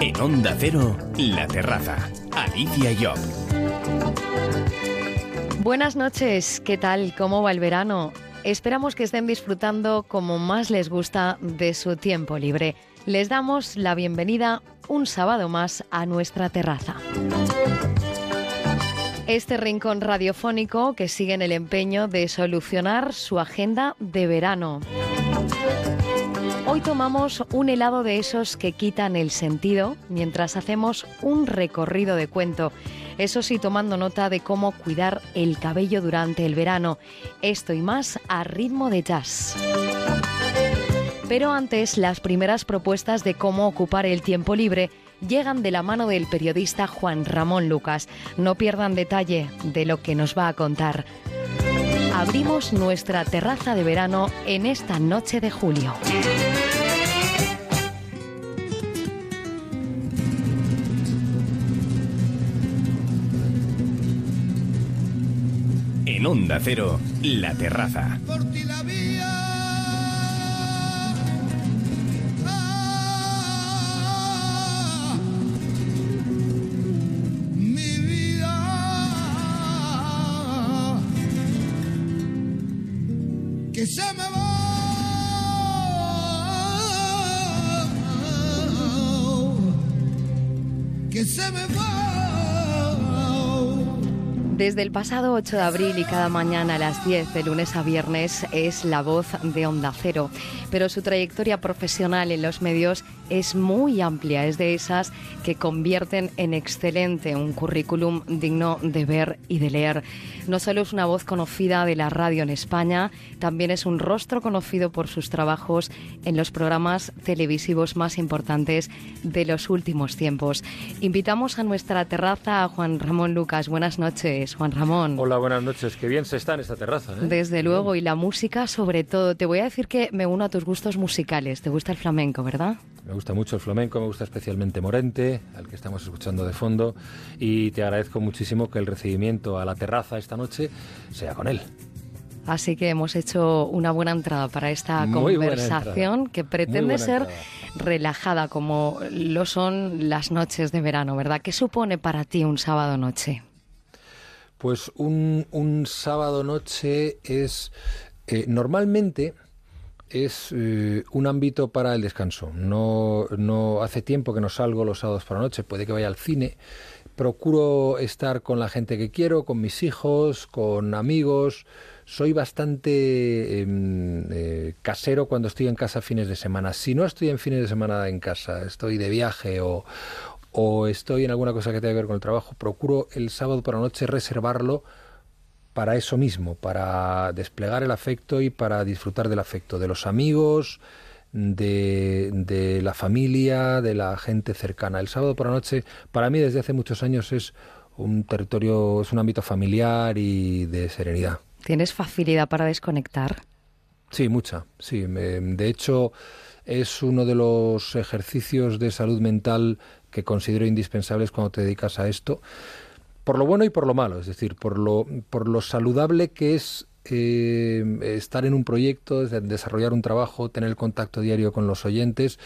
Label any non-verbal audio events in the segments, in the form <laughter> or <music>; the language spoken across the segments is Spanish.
En Onda Cero, La Terraza. Alicia Job. Buenas noches, ¿qué tal? ¿Cómo va el verano? Esperamos que estén disfrutando como más les gusta de su tiempo libre. Les damos la bienvenida un sábado más a nuestra terraza. Este rincón radiofónico que sigue en el empeño de solucionar su agenda de verano. Hoy tomamos un helado de esos que quitan el sentido mientras hacemos un recorrido de cuento. Eso sí, tomando nota de cómo cuidar el cabello durante el verano. Esto y más a ritmo de jazz. Pero antes, las primeras propuestas de cómo ocupar el tiempo libre llegan de la mano del periodista Juan Ramón Lucas. No pierdan detalle de lo que nos va a contar. Abrimos nuestra terraza de verano en esta noche de julio. En Onda Cero, La Terraza. mi se me va Desde el pasado 8 de abril y cada mañana a las 10 de lunes a viernes es la voz de Onda Cero, pero su trayectoria profesional en los medios es muy amplia, es de esas que convierten en excelente un currículum digno de ver y de leer. No solo es una voz conocida de la radio en España, también es un rostro conocido por sus trabajos en los programas televisivos más importantes de los últimos tiempos. Invitamos a nuestra terraza a Juan Ramón Lucas. Buenas noches, Juan Ramón. Hola, buenas noches. Qué bien se está en esta terraza. ¿eh? Desde luego, y la música sobre todo. Te voy a decir que me uno a tus gustos musicales. ¿Te gusta el flamenco, verdad? Me gusta mucho el flamenco, me gusta especialmente Morente, al que estamos escuchando de fondo, y te agradezco muchísimo que el recibimiento a la terraza esta noche sea con él. Así que hemos hecho una buena entrada para esta Muy conversación que pretende ser entrada. relajada como lo son las noches de verano, ¿verdad? ¿Qué supone para ti un sábado noche? Pues un, un sábado noche es eh, normalmente es eh, un ámbito para el descanso. No, no hace tiempo que no salgo los sábados por la noche, puede que vaya al cine. Procuro estar con la gente que quiero, con mis hijos, con amigos. Soy bastante em, eh, casero cuando estoy en casa fines de semana. Si no estoy en fines de semana en casa, estoy de viaje o, o estoy en alguna cosa que tenga que ver con el trabajo, procuro el sábado por la noche reservarlo para eso mismo, para desplegar el afecto y para disfrutar del afecto de los amigos, de, de la familia, de la gente cercana. El sábado por la noche, para mí desde hace muchos años es un territorio, es un ámbito familiar y de serenidad. ¿Tienes facilidad para desconectar? Sí, mucha. Sí, me- de hecho es uno de los ejercicios de salud mental que considero indispensables cuando te dedicas a esto, por lo bueno y por lo malo, es decir, por lo por lo saludable que es eh, estar en un proyecto, de- desarrollar un trabajo, tener el contacto diario con los oyentes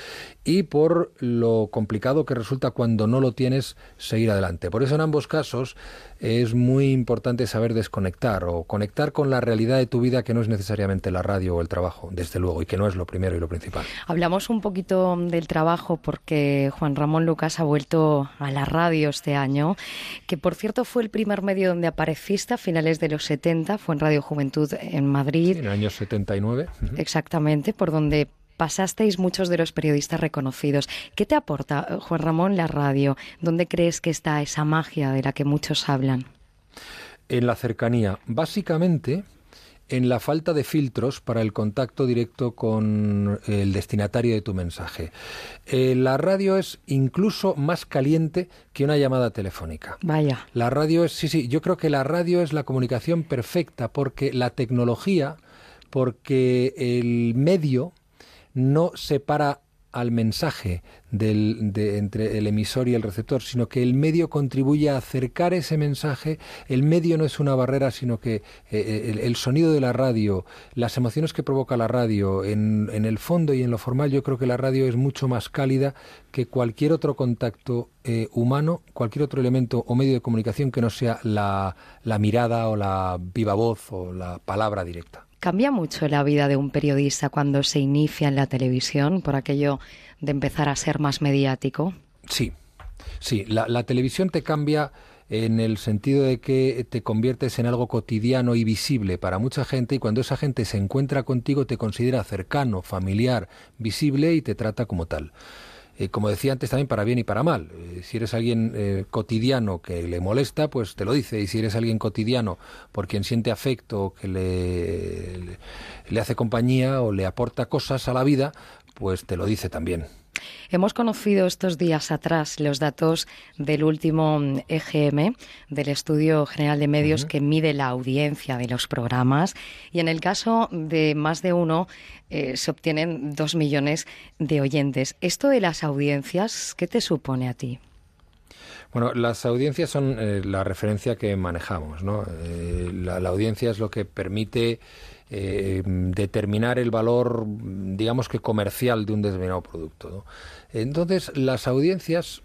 y por lo complicado que resulta cuando no lo tienes seguir adelante. Por eso en ambos casos es muy importante saber desconectar o conectar con la realidad de tu vida que no es necesariamente la radio o el trabajo, desde luego, y que no es lo primero y lo principal. Hablamos un poquito del trabajo porque Juan Ramón Lucas ha vuelto a la radio este año, que por cierto fue el primer medio donde apareciste a finales de los 70, fue en Radio Juventud en Madrid, En el año 79. ujú. exactamente, por donde pasasteis muchos de los periodistas reconocidos. ¿Qué te aporta, eh, Juan Ramón, la radio? ¿Dónde crees que está esa magia de la que muchos hablan? En la cercanía, básicamente en la falta de filtros para el contacto directo con el destinatario de tu mensaje. Eh, la radio es incluso más caliente que una llamada telefónica. Vaya. La radio es, sí, sí, yo creo que la radio es la comunicación perfecta porque la tecnología, porque el medio no separa al mensaje del, de, entre el emisor y el receptor, sino que el medio contribuye a acercar ese mensaje. El medio no es una barrera, sino que eh, eh, el, sonido de la radio, las emociones que provoca la radio, en, en, el fondo y en lo formal, yo creo que la radio es mucho más cálida que cualquier otro contacto eh, humano, cualquier otro elemento o medio de comunicación que no sea la, la mirada o la viva voz o la palabra directa. ¿Cambia mucho la vida de un periodista cuando se inicia en la televisión por aquello de empezar a ser más mediático? Sí, sí. La, televisión te cambia en el sentido de que te conviertes en algo cotidiano y visible para mucha gente y cuando esa gente se encuentra contigo te considera cercano, familiar, visible y te trata como tal. Eh, como decía antes, también para bien y para mal. Eh, si eres alguien eh, cotidiano que le molesta, pues te lo dice. Y si eres alguien cotidiano por quien siente afecto, que le, le, le hace compañía o le aporta cosas a la vida, pues te lo dice también. Hemos conocido estos días atrás los datos del último EGM, del Estudio General de Medios, uh -huh. que mide la audiencia de los programas. Y en el caso de más de uno, eh, se obtienen dos millones de oyentes. Esto de las audiencias, ¿qué te supone a ti? Bueno, las audiencias son eh, la referencia que manejamos, ¿no? Eh, la, la, audiencia es lo que permite eh, determinar el valor, digamos que comercial de un determinado producto. Entonces, las audiencias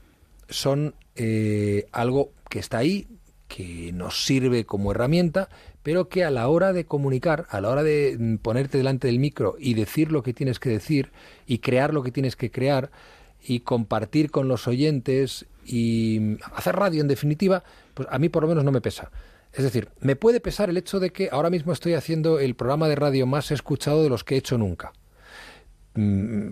son eh, algo que está ahí, que nos sirve como herramienta, pero que a la hora de comunicar, a la hora de ponerte delante del micro y decir lo que tienes que decir y crear lo que tienes que crear y compartir con los oyentes y hacer radio en definitiva, pues a mí por lo menos no me pesa. Es decir, me puede pesar el hecho de que ahora mismo estoy haciendo el programa de radio más escuchado de los que he hecho nunca.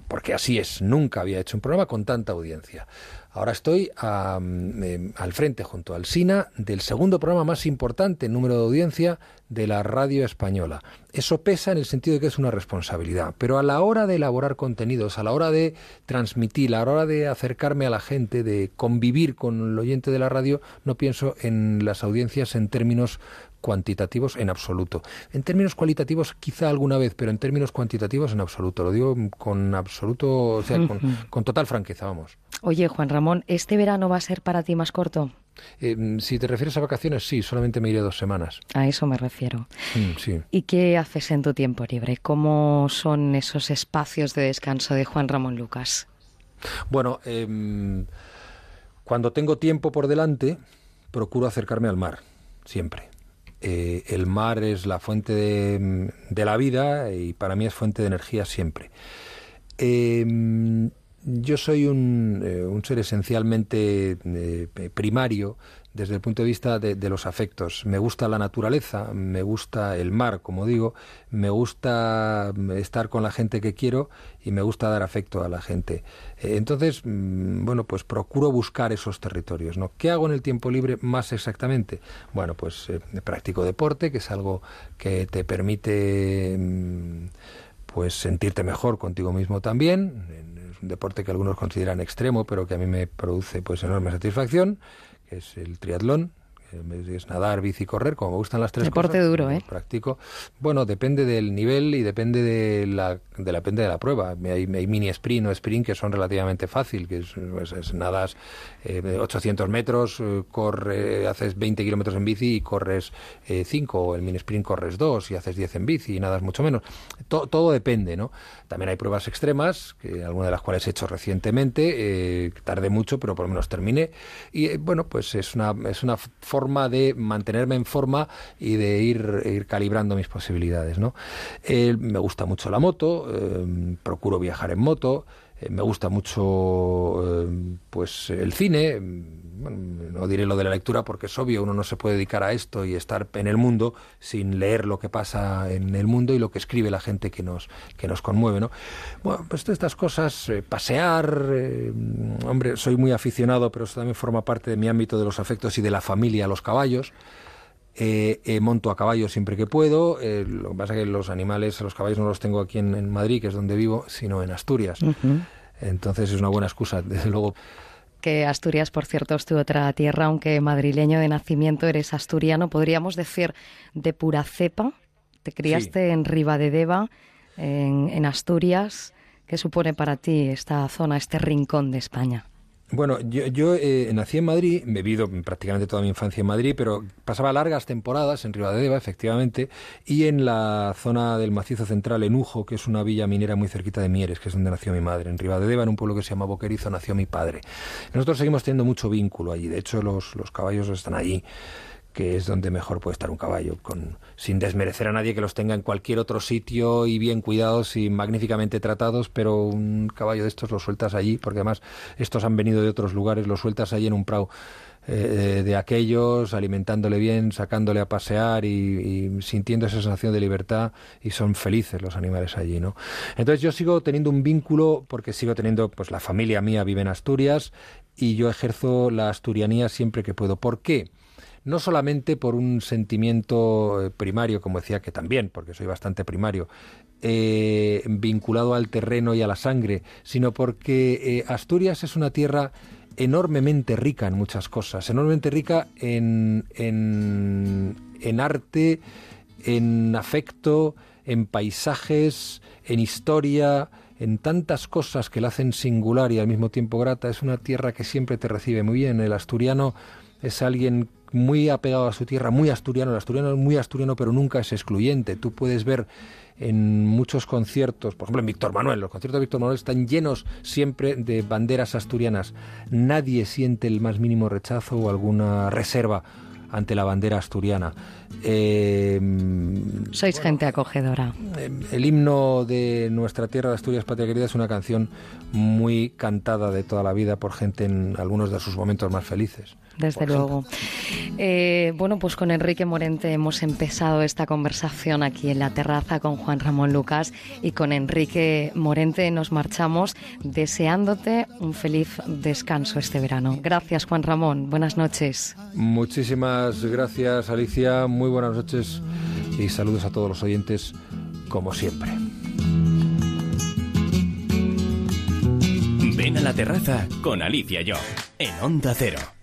Porque así es, nunca había hecho un programa con tanta audiencia. Ahora estoy a, eh, al frente, junto al SINA, del segundo programa más importante en número de audiencia de la radio española. Eso pesa en el sentido de que es una responsabilidad, pero a la hora de elaborar contenidos, a la hora de transmitir, a la hora de acercarme a la gente, de convivir con el oyente de la radio, no pienso en las audiencias en términos cuantitativos en absoluto. En términos cualitativos quizá alguna vez, pero en términos cuantitativos en absoluto. Lo digo con absoluto, o sea, con, con total franqueza, vamos. Oye, Juan Ramón, ¿este verano va a ser para ti más corto? Eh, si te refieres a vacaciones, sí, solamente me iré dos semanas. A eso me refiero. Mm, sí. ¿Y qué haces en tu tiempo libre? ¿Cómo son esos espacios de descanso de Juan Ramón Lucas? Bueno, eh, cuando tengo tiempo por delante, procuro acercarme al mar, siempre. Eh, el mar es la fuente de, de, la vida y para mí es fuente de energía siempre. Yo soy un, eh, un ser esencialmente eh, primario desde el punto de vista de, los afectos. Me gusta la naturaleza, me gusta el mar, como digo, me gusta estar con la gente que quiero y me gusta dar afecto a la gente. Eh, entonces, mm, bueno, pues procuro buscar esos territorios. ¿no? ¿Qué hago en el tiempo libre más exactamente? Bueno, pues eh, practico deporte, que es algo que te permite mm, pues sentirte mejor contigo mismo también. Un deporte que algunos consideran extremo, pero que a mí me produce pues enorme satisfacción que es el triatlón, es nadar, bici, correr, como me gustan las tres Deporte cosas. duro, ¿eh? Practico. Bueno, depende del nivel y depende de la, de la, depende de la prueba. Hay, hay mini sprint o sprint que son relativamente fácil, que es, pues, es nadas eh, 800 metros, eh, corre, haces 20 kilómetros en bici y corres 5, o el mini sprint corres 2 y haces 10 en bici y nadas mucho menos. To, todo depende, ¿no? También hay pruebas extremas, que algunas de las cuales he hecho recientemente, eh, tardé mucho, pero por lo menos terminé. Y eh, bueno, pues es una, es una forma de mantenerme en forma y de ir, ir calibrando mis posibilidades. ¿no? Eh, me gusta mucho la moto, eh, procuro viajar en moto, me gusta mucho pues el cine. Bueno, no diré lo de la lectura porque es obvio, uno no se puede dedicar a esto y estar en el mundo sin leer lo que pasa en el mundo y lo que escribe la gente que nos, que nos conmueve. ¿no? Bueno, pues estas cosas, eh, pasear, eh, hombre, soy muy aficionado, pero eso también forma parte de mi ámbito de los afectos y de la familia, los caballos. Eh, eh, monto a caballo siempre que puedo. Eh, lo que pasa es que los animales, los caballos no los tengo aquí en, en Madrid, que es donde vivo, sino en Asturias. Uh -huh. Entonces es una buena excusa, <laughs> desde luego que Asturias, por cierto, es tu otra tierra, aunque madrileño de nacimiento, eres asturiano, podríamos decir de pura cepa. Te criaste sí. en Ribadedeva, en, en Asturias. ¿Qué supone para ti esta zona, este rincón de España? Bueno, yo, eh, nací en Madrid, he vivido prácticamente toda mi infancia en Madrid, pero pasaba largas temporadas en Ribadedeva, efectivamente, y en la zona del macizo central, en Ujo, que es una villa minera muy cerquita de Mieres, que es donde nació mi madre. En Ribadedeva, en un pueblo que se llama Boquerizo, nació mi padre. Nosotros seguimos teniendo mucho vínculo allí, de hecho los, los caballos están allí que es donde mejor puede estar un caballo, con, sin desmerecer a nadie que los tenga en cualquier otro sitio y bien cuidados y magníficamente tratados, pero un caballo de estos lo sueltas allí, porque además estos han venido de otros lugares, lo sueltas allí en un prado eh, de aquellos, alimentándole bien, sacándole a pasear y, y, sintiendo esa sensación de libertad y son felices los animales allí, ¿no? Entonces yo sigo teniendo un vínculo porque sigo teniendo, pues la familia mía vive en Asturias y yo ejerzo la asturianía siempre que puedo. ¿Por qué? No solamente por un sentimiento eh, primario, como decía que también, porque soy bastante primario, eh, vinculado al terreno y a la sangre, sino porque eh, Asturias es una tierra enormemente rica en muchas cosas, enormemente rica en, en, en arte, en afecto, en paisajes, en historia, en tantas cosas que la hacen singular y al mismo tiempo grata. Es una tierra que siempre te recibe muy bien. El asturiano es alguien muy apegado a su tierra, muy asturiano. El asturiano es muy asturiano, pero nunca es excluyente. Tú puedes ver en muchos conciertos, por ejemplo en Víctor Manuel, los conciertos de Víctor Manuel están llenos siempre de banderas asturianas. Nadie siente el más mínimo rechazo o alguna reserva ante la bandera asturiana. Eh, Sois gente acogedora. El himno de nuestra tierra de Asturias, Patria Querida, es una canción muy cantada de toda la vida por gente en algunos de sus momentos más felices. Desde luego. Eh, bueno, pues con Enrique Morente hemos empezado esta conversación aquí en la terraza con Juan Ramón Lucas y con Enrique Morente nos marchamos deseándote un feliz descanso este verano. Gracias, Juan Ramón. Buenas noches. Muchísimas gracias, Alicia. Muy buenas noches y saludos a todos los oyentes, como siempre. Ven a la terraza con Alicia Yo, en Onda Cero.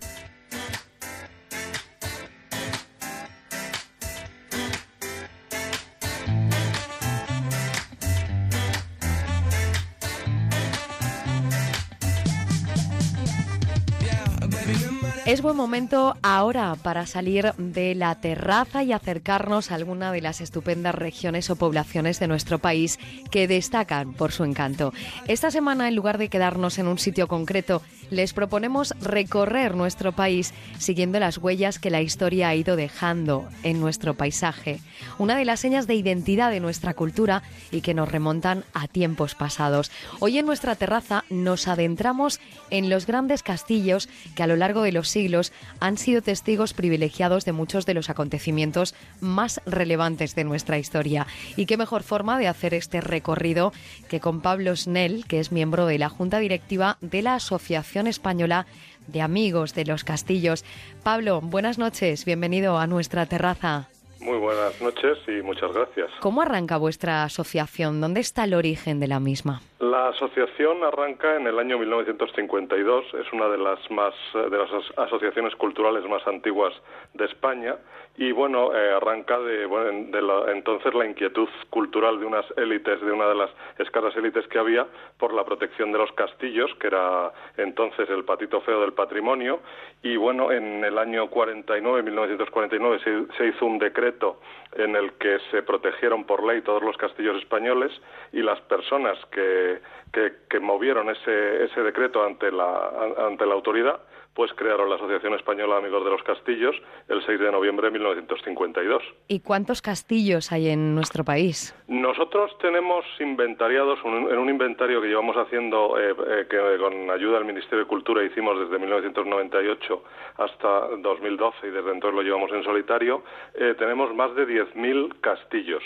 Es buen momento ahora para salir de la terraza y acercarnos a alguna de las estupendas regiones o poblaciones de nuestro país que destacan por su encanto. Esta semana, en lugar de quedarnos en un sitio concreto, les proponemos recorrer nuestro país siguiendo las huellas que la historia ha ido dejando en nuestro paisaje, una de las señas de identidad de nuestra cultura y que nos remontan a tiempos pasados. Hoy en nuestra terraza nos adentramos en los grandes castillos que a lo largo de los siglos han sido testigos privilegiados de muchos de los acontecimientos más relevantes de nuestra historia. Y qué mejor forma de hacer este recorrido que con Pablo Snell, que es miembro de la Junta Directiva de la Asociación Española de Amigos de los Castillos. Pablo, buenas noches, bienvenido a nuestra terraza. Muy buenas noches y muchas gracias. ¿Cómo arranca vuestra asociación? ¿Dónde está el origen de la misma? La asociación arranca en el año 1952, es una de las más de las asociaciones culturales más antiguas de España y bueno, eh, arranca de, bueno, de la, entonces la inquietud cultural de unas élites, de una de las escasas élites que había por la protección de los castillos, que era entonces el patito feo del patrimonio. Y bueno, en el año 49, 1949 se, se hizo un decreto en el que se protegieron por ley todos los castillos españoles y las personas que, que, movieron ese, ese decreto ante la, ante la autoridad pues crearon la Asociación Española Amigos de los Castillos el 6 de noviembre de 1952. ¿Y cuántos castillos hay en nuestro país? Nosotros tenemos inventariados en un inventario que llevamos haciendo, eh, eh, que con ayuda del Ministerio de Cultura hicimos desde 1998 hasta 2012 y desde entonces lo llevamos en solitario, eh, tenemos más de 10.000 castillos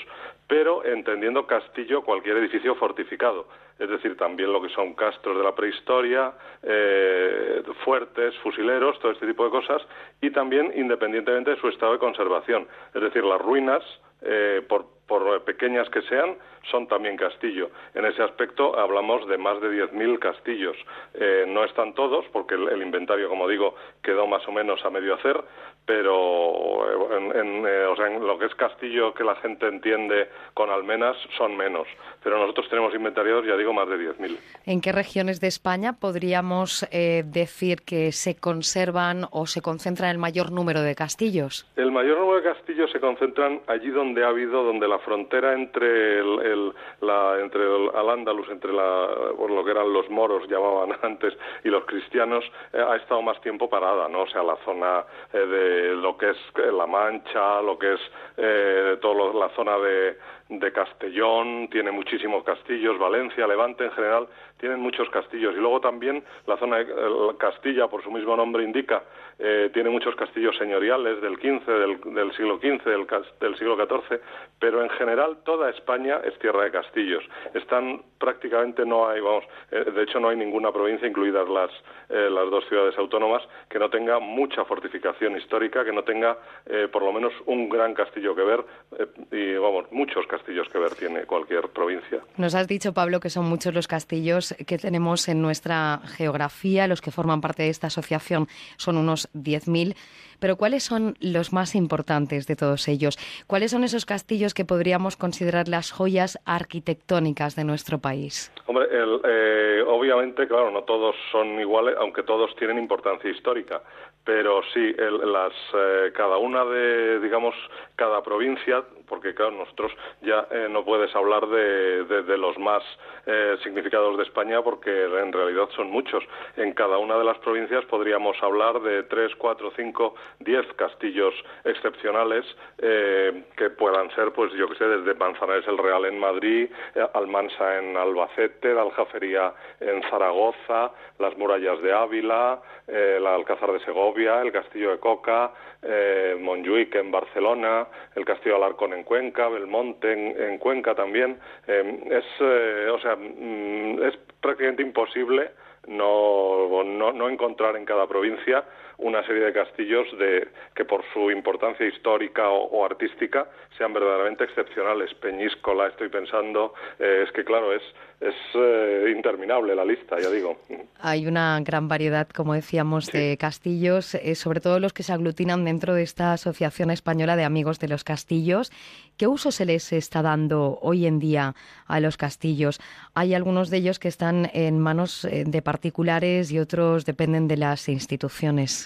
pero entendiendo castillo cualquier edificio fortificado, es decir, también lo que son castros de la prehistoria, eh, fuertes, fusileros, todo este tipo de cosas, y también independientemente de su estado de conservación, es decir, las ruinas, eh, por, por pequeñas que sean, son también castillo. En ese aspecto hablamos de más de 10.000 castillos. Eh, no están todos, porque el, inventario, como digo, quedó más o menos a medio hacer, pero eh, en, eh, o sea, en, lo que es castillo que la gente entiende con almenas son menos. Pero nosotros tenemos inventariados, ya digo, más de 10.000. ¿En qué regiones de España podríamos decir que se conservan o se concentran el mayor número de castillos? El mayor número de castillos se concentran allí donde ha habido, donde la frontera entre el la, entre el, al Andalus, entre la, lo que eran los moros llamaban <laughs> antes y los cristianos, eh, ha estado más tiempo parada, ¿no? O sea, la zona eh, de lo que es eh, La Mancha, lo que es eh, toda la zona de, de Castellón, tiene muchísimos castillos, Valencia, Levante en general, tienen muchos castillos. Y luego también la zona de Castilla, por su mismo nombre indica, eh, tiene muchos castillos señoriales del XV, del, siglo XV, del, del, siglo XIV, pero en general toda España es tierra de castillos. Están prácticamente no hay, vamos, eh, de hecho no hay ninguna provincia, incluidas las, eh, las dos ciudades autónomas, que no tenga mucha fortificación histórica, que no tenga por lo menos un gran castillo que ver y, vamos, muchos castillos que ver tiene cualquier provincia. Nos has dicho, Pablo, que son muchos los castillos que tenemos en nuestra geografía. Los que forman parte de esta asociación son unos 10.000. Pero ¿cuáles son los más importantes de todos ellos? ¿Cuáles son esos castillos que podríamos considerar las joyas arquitectónicas de nuestro país? Hombre, eh, obviamente, claro, no todos son iguales, aunque todos tienen importancia histórica. Pero sí, las, eh, cada una de, digamos, cada provincia porque claro, nosotros ya eh, no puedes hablar de, de, los más eh, significados de España porque en realidad son muchos. En cada una de las provincias podríamos hablar de tres, cuatro, cinco, diez castillos excepcionales eh, que puedan ser, pues yo que sé, desde Manzanares el Real en Madrid, Almansa en Albacete, la Aljafería en Zaragoza, las murallas de Ávila, el Alcázar de Segovia, el Castillo de Coca, eh, Montjuic en Barcelona, el Castillo de Alarcón en Cuenca, Belmonte en, Cuenca también. Eh, es, eh, o sea, mm, es prácticamente imposible no, no, no encontrar en cada provincia una serie de castillos de, que por su importancia histórica o, artística sean verdaderamente excepcionales. Peñíscola, estoy pensando, eh, es que claro, es, es eh, interminable la lista, ya digo. Hay una gran variedad, como decíamos, de castillos, eh, sobre todo los que se aglutinan dentro de esta Asociación Española de Amigos de los Castillos. ¿Qué uso se les está dando hoy en día a los castillos? Hay algunos de ellos que están en manos de particulares y otros dependen de las instituciones.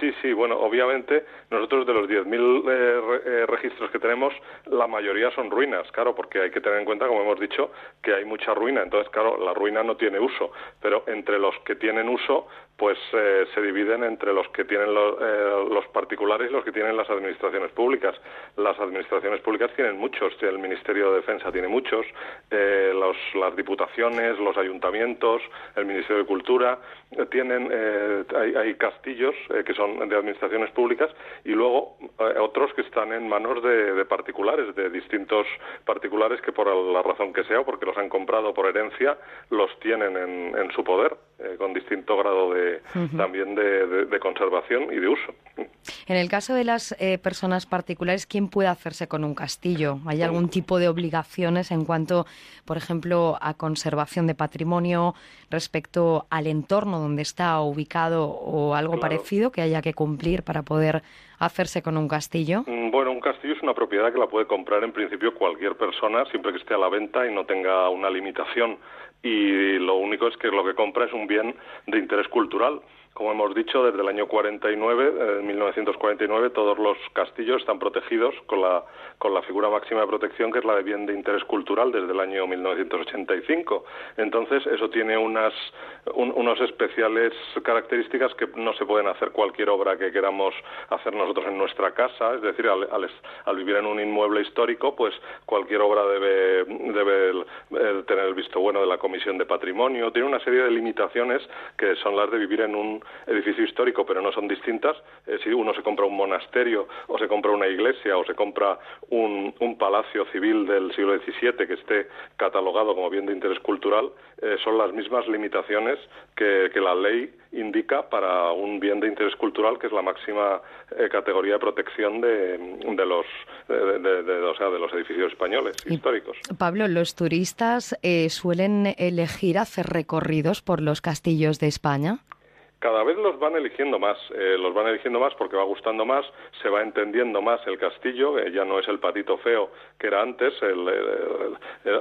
Sí, sí, bueno, obviamente nosotros de los 10.000 eh, eh, registros que tenemos, la mayoría son ruinas, claro, porque hay que tener en cuenta, como hemos dicho, que hay mucha ruina. Entonces, claro, la ruina no tiene uso, pero entre los que tienen uso, pues eh, se dividen entre los que tienen los particulares y los que tienen las administraciones públicas. Las administraciones públicas tienen muchos, el Ministerio de Defensa tiene muchos, los, las diputaciones, los ayuntamientos, el Ministerio de Cultura, tienen, hay, hay castillos que son de administraciones públicas y luego eh, otros que están en manos de, particulares, de distintos particulares que por la razón que sea o porque los han comprado por herencia, los tienen en, su poder eh, con distinto grado de, también de, conservación y de uso. En el caso de las eh, personas particulares, ¿quién puede hacerse con un castillo? ¿Hay algún tipo de obligaciones en cuanto, por ejemplo, a conservación de patrimonio respecto al entorno donde está ubicado o algo parecido que haya que cumplir para poder hacerse con un castillo? Mm, bueno, un castillo es una propiedad que la puede comprar en principio cualquier persona siempre que esté a la venta y no tenga una limitación. Y lo único es que lo que compra es un bien de interés cultural como hemos dicho, desde el año 49, en 1949, todos los castillos están protegidos con la, con la figura máxima de protección, que es la de bien de interés cultural, desde el año 1985. Entonces, eso tiene unas unos especiales características que no se pueden hacer cualquier obra que queramos hacer nosotros en nuestra casa. Es decir, al, al, vivir en un inmueble histórico, pues cualquier obra debe, debe eh, tener el visto bueno de la comisión de patrimonio, tiene una serie de limitaciones que son las de vivir en un edificio histórico, pero no son distintas. Eh, si uno se compra un monasterio o se compra una iglesia o se compra un, palacio civil del siglo XVII que esté catalogado como bien de interés cultural, eh, son las mismas limitaciones que, la ley indica para un bien de interés cultural, que es la máxima eh, categoría de protección de, de los de, o sea, de los edificios españoles históricos. Pablo, los turistas suelen elegir hacer recorridos por los castillos de España cada vez los van eligiendo más, eh, los van eligiendo más porque va gustando más, se va entendiendo más el castillo, eh, ya no es el patito feo que era antes,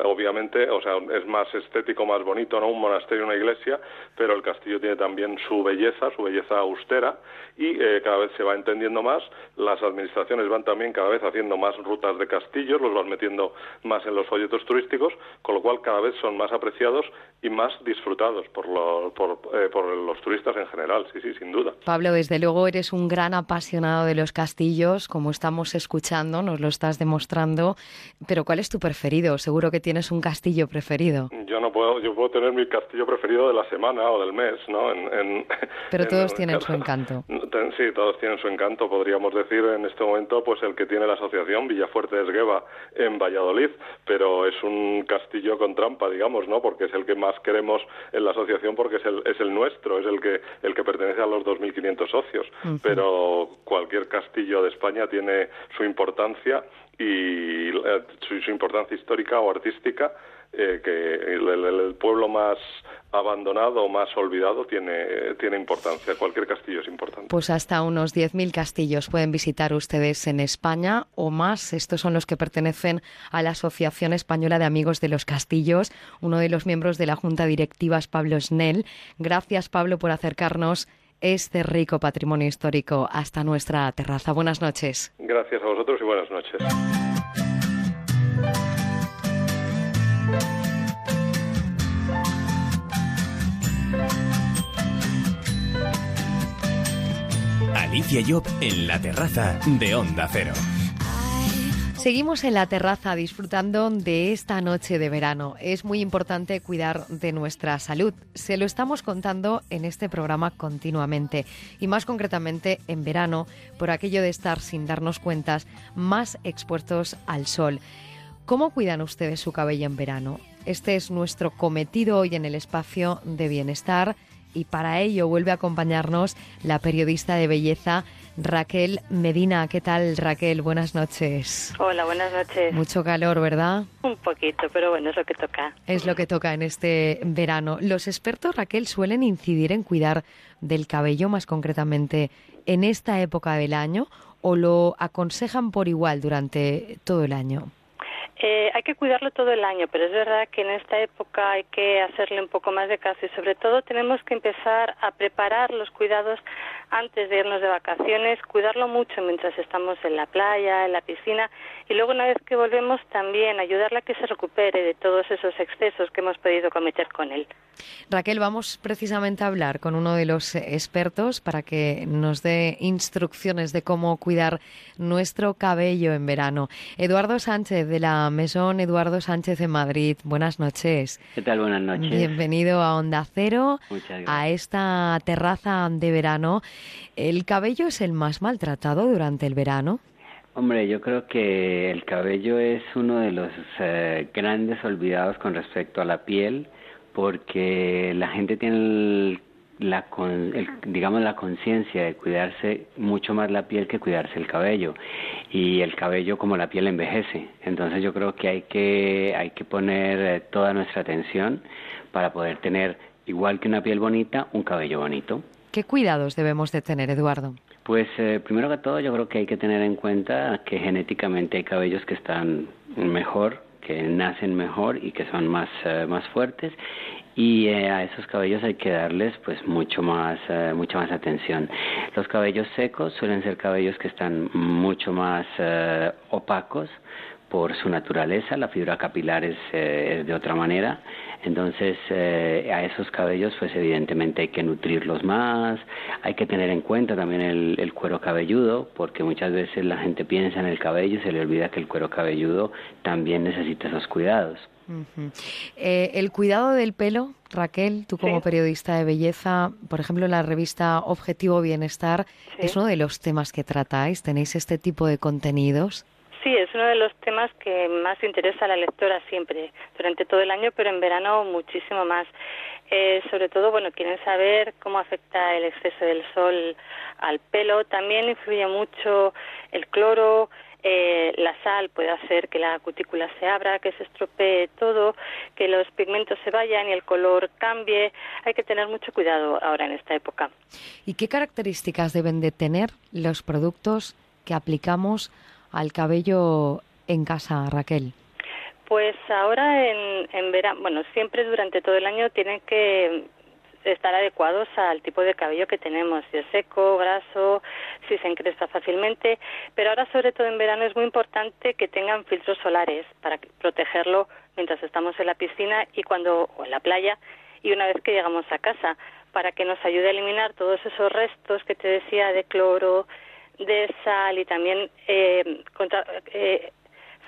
obviamente, o sea, es más estético, más bonito, ¿no? Un monasterio, una iglesia, pero el castillo tiene también su belleza, su belleza austera, y eh, cada vez se va entendiendo más, las administraciones van también cada vez haciendo más rutas de castillos, los van metiendo más en los folletos turísticos, con lo cual cada vez son más apreciados y más disfrutados por, por, por los turistas en general, sí, sí, sin duda. Pablo, desde luego eres un gran apasionado de los castillos, como estamos escuchando, nos lo estás demostrando, pero ¿cuál es tu preferido? Seguro que tienes un castillo preferido. Yo no puedo, yo puedo tener mi castillo preferido de la semana o del mes, ¿no? pero <laughs> todos tienen su encanto. <laughs> Sí, todos tienen su encanto, podríamos decir en este momento, pues el que tiene la asociación Villafuerte de Esgueva en Valladolid, pero es un castillo con trampa, digamos, ¿no? Porque es el que más queremos en la asociación porque es el, es el nuestro, es el que el que pertenece a los 2.500 socios, pero cualquier castillo de España tiene su importancia y eh, su, importancia histórica o artística eh, que el, pueblo más abandonado o más olvidado tiene, tiene importancia. Cualquier castillo es importante. Pues hasta unos 10.000 castillos pueden visitar ustedes en España o más. Estos son los que pertenecen a la Asociación Española de Amigos de los Castillos. Uno de los miembros de la Junta Directiva es Pablo Snell. Gracias, Pablo, por acercarnos este rico patrimonio histórico hasta nuestra terraza. Buenas noches. Gracias a vosotros y buenas noches. Alicia Job en la terraza de Onda Cero. Seguimos en la terraza disfrutando de esta noche de verano. Es muy importante cuidar de nuestra salud. Se lo estamos contando en este programa continuamente y más concretamente en verano por aquello de estar sin darnos cuentas más expuestos al sol. ¿Cómo cuidan ustedes su cabello en verano? Este es nuestro cometido hoy en el espacio de bienestar y para ello vuelve a acompañarnos la periodista de belleza Raquel Medina. ¿Qué tal, Raquel? Buenas noches. Hola, buenas noches. Mucho calor, ¿verdad? Un poquito, pero bueno, es lo que toca. Es lo que toca en este verano. Los expertos, Raquel, suelen incidir en cuidar del cabello, más concretamente en esta época del año, o lo aconsejan por igual durante todo el año. Eh, hay que cuidarlo todo el año, pero es verdad que en esta época hay que hacerle un poco más de caso y sobre todo tenemos que empezar a preparar los cuidados antes de irnos de vacaciones, cuidarlo mucho mientras estamos en la playa, en la piscina y luego una vez que volvemos también ayudarle a que se recupere de todos esos excesos que hemos podido cometer con él. Raquel, vamos precisamente a hablar con uno de los expertos para que nos dé instrucciones de cómo cuidar nuestro cabello en verano. Eduardo Sánchez de la Mesón Eduardo Sánchez en Madrid. Buenas noches. ¿Qué tal? Buenas noches. Bienvenido a Onda Cero, a esta terraza de verano. ¿El cabello es el más maltratado durante el verano? Hombre, yo creo que el cabello es uno de los eh, grandes olvidados con respecto a la piel, porque la gente tiene la digamos la conciencia de cuidarse mucho más la piel que cuidarse el cabello. Y el cabello como la piel envejece. Entonces yo creo que hay que hay que poner eh, toda nuestra atención para poder tener igual que una piel bonita un cabello bonito qué cuidados debemos de tener Eduardo pues eh, primero que todo yo creo que hay que tener en cuenta que genéticamente hay cabellos que están mejor que nacen mejor y que son más, eh, más fuertes. Y eh, a esos cabellos hay que darles pues mucho más eh, mucha más atención. Los cabellos secos suelen ser cabellos que están mucho más eh, opacos por su naturaleza, la fibra capilar es, eh, de otra manera, entonces eh, a esos cabellos pues evidentemente hay que nutrirlos más, hay que tener en cuenta también el, cuero cabelludo, porque muchas veces la gente piensa en el cabello y se le olvida que el cuero cabelludo también necesita esos cuidados. Eh, el cuidado del pelo, Raquel, tú como periodista de belleza, por ejemplo, en la revista Objetivo Bienestar, es uno de los temas que tratáis. ¿Tenéis este tipo de contenidos? Es uno de los temas que más interesa a la lectora siempre, durante todo el año, pero en verano muchísimo más. Eh, sobre todo, bueno, quieren saber cómo afecta el exceso del sol al pelo. También influye mucho el cloro, eh, la sal puede hacer que la cutícula se abra, que se estropee todo, que los pigmentos se vayan y el color cambie. Hay que tener mucho cuidado ahora en esta época. ¿Y qué características deben de tener los productos que aplicamos al cabello en casa, Raquel? Pues ahora en, en verano, bueno, siempre durante todo el año tienen que estar adecuados al tipo de cabello que tenemos, si es seco, graso, si se encrespa fácilmente, pero ahora sobre todo en verano es muy importante que tengan filtros solares para protegerlo mientras estamos en la piscina y cuando o en la playa y una vez que llegamos a casa para que nos ayude a eliminar todos esos restos que te decía de cloro, de sal y también eh, eh,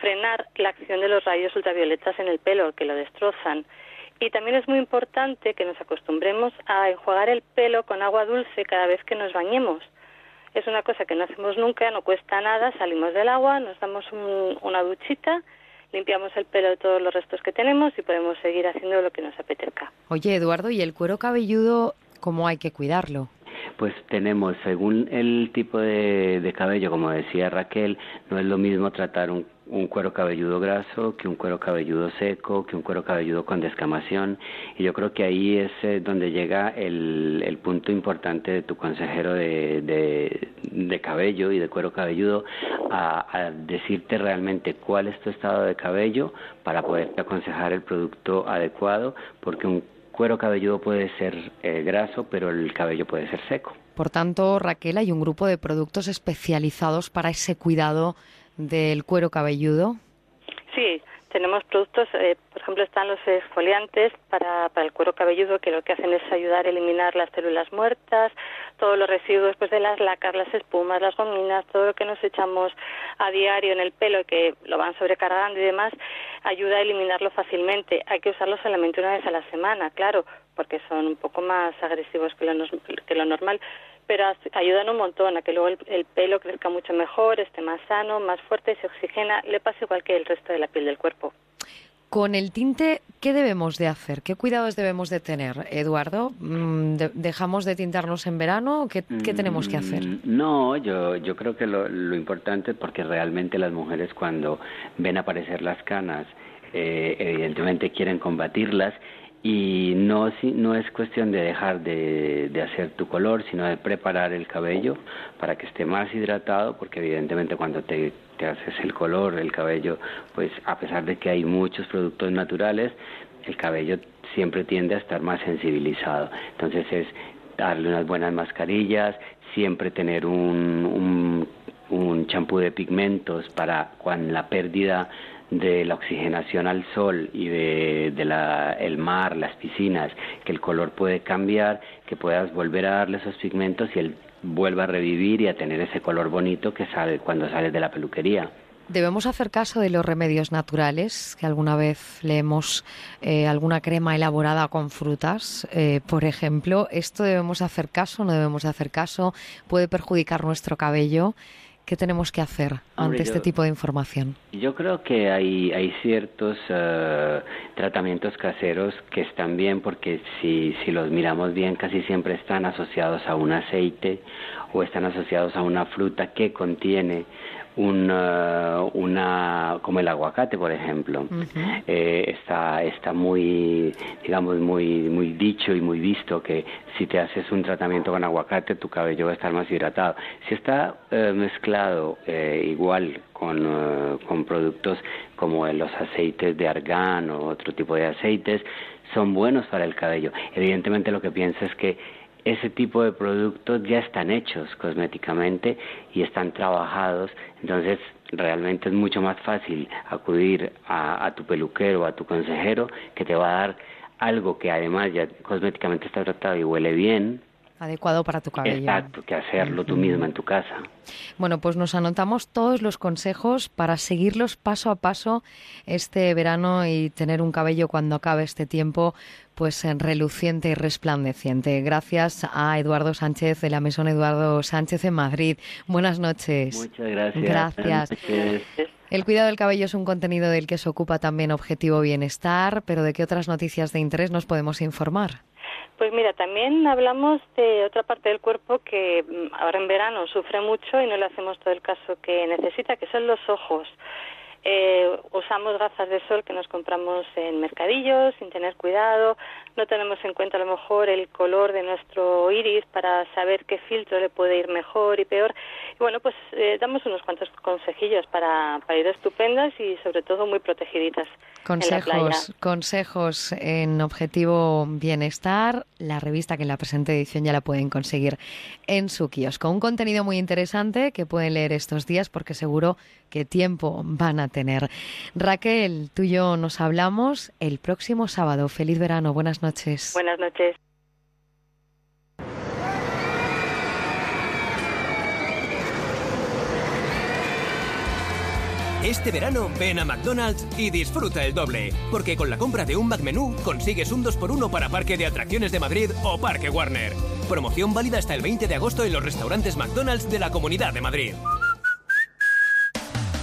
frenar la acción de los rayos ultravioletas en el pelo que lo destrozan. Y también es muy importante que nos acostumbremos a enjuagar el pelo con agua dulce cada vez que nos bañemos. Es una cosa que no hacemos nunca, no cuesta nada, salimos del agua, nos damos una duchita, limpiamos el pelo de todos los restos que tenemos y podemos seguir haciendo lo que nos apetezca. Oye, Eduardo, ¿y el cuero cabelludo cómo hay que cuidarlo? Pues tenemos, según el tipo de, cabello, como decía Raquel, no es lo mismo tratar un, cuero cabelludo graso que un cuero cabelludo seco, que un cuero cabelludo con descamación. Y yo creo que ahí es eh, donde llega el, punto importante de tu consejero de, cabello y de cuero cabelludo a, a, decirte realmente cuál es tu estado de cabello para poderte aconsejar el producto adecuado, porque un cuero cabelludo puede ser eh, graso, pero el cabello puede ser seco. Por tanto, Raquel, hay un grupo de productos especializados para ese cuidado del cuero cabelludo. Sí, tenemos productos, eh, por ejemplo, están los exfoliantes para, para, el cuero cabelludo que lo que hacen es ayudar a eliminar las células muertas, todos los residuos después de las lacas, las espumas, las gominas, todo lo que nos echamos a diario en el pelo y que lo van sobrecargando y demás, ayuda a eliminarlo fácilmente. Hay que usarlo solamente una vez a la semana, claro, porque son un poco más agresivos que lo, que lo normal pero ayudan un montón a que luego el, pelo crezca mucho mejor, esté más sano, más fuerte, se oxigena, le pasa igual que el resto de la piel del cuerpo. Con el tinte, ¿qué debemos de hacer? ¿Qué cuidados debemos de tener, Eduardo? Mm, ¿Dejamos de tintarnos en verano? ¿Qué, qué tenemos que hacer? Mm, no, yo, yo creo que lo, lo importante, porque realmente las mujeres cuando ven aparecer las canas, eh, evidentemente quieren combatirlas y no, no es cuestión de dejar de, de, hacer tu color, sino de preparar el cabello para que esté más hidratado, porque evidentemente cuando te, te haces el color, el cabello, pues a pesar de que hay muchos productos naturales, el cabello siempre tiende a estar más sensibilizado. Entonces es darle unas buenas mascarillas, siempre tener un, un champú de pigmentos para cuando la pérdida de la oxigenación al sol y de, el mar, las piscinas, que el color puede cambiar, que puedas volver a darle esos pigmentos y él vuelva a revivir y a tener ese color bonito que sale cuando sales de la peluquería. ¿Debemos hacer caso de los remedios naturales? Que alguna vez leemos eh, alguna crema elaborada con frutas, eh, por ejemplo. ¿Esto debemos hacer caso? ¿No debemos hacer caso? ¿Puede perjudicar nuestro cabello? ¿Qué tenemos que hacer ante este tipo de información? Yo creo que hay, hay ciertos eh, tratamientos caseros que están bien porque si, si los miramos bien casi siempre están asociados a un aceite o están asociados a una fruta que contiene una, una como el aguacate por ejemplo. Eh, está está muy digamos muy muy dicho y muy visto que si te haces un tratamiento con aguacate tu cabello va a estar más hidratado. Si está eh, mezclado eh, igual con, con productos como los aceites de argán o otro tipo de aceites son buenos para el cabello. Evidentemente lo que pienso es que ese tipo de productos ya están hechos cosméticamente y están trabajados, entonces realmente es mucho más fácil acudir a, tu peluquero o a tu consejero que te va a dar algo que además ya cosméticamente está tratado y huele bien, adecuado para tu cabello. Exacto, que hacerlo tú misma en tu casa. Bueno, pues nos anotamos todos los consejos para seguirlos paso a paso este verano y tener un cabello cuando acabe este tiempo pues reluciente y resplandeciente. Gracias a Eduardo Sánchez de la Mesón Eduardo Sánchez en Madrid. Buenas noches. Muchas gracias. Gracias. El cuidado del cabello es un contenido del que se ocupa también Objetivo Bienestar, pero ¿de qué otras noticias de interés nos podemos informar? Pues mira, también hablamos de otra parte del cuerpo que mm, ahora en verano sufre mucho y no le hacemos todo el caso que necesita, que son los ojos. Eh, usamos gafas de sol que nos compramos en mercadillos sin tener cuidado, no tenemos en cuenta a lo mejor el color de nuestro iris para saber qué filtro le puede ir mejor y peor. Y bueno, pues eh, damos unos cuantos consejillos para, para ir estupendas y sobre todo muy protegiditas. Consejos, consejos en Objetivo Bienestar, la revista que en la presente edición ya la pueden conseguir en su kiosco. Un contenido muy interesante que pueden leer estos días porque seguro que tiempo van a tener. Raquel, tú y yo nos hablamos el próximo sábado. Feliz verano, buenas noches. Buenas noches. Este verano ven a McDonald's y disfruta el doble, porque con la compra de un McMenú consigues un 2x1 para Parque de Atracciones de Madrid o Parque Warner. Promoción válida hasta el 20 de agosto en los restaurantes McDonald's de la Comunidad de Madrid.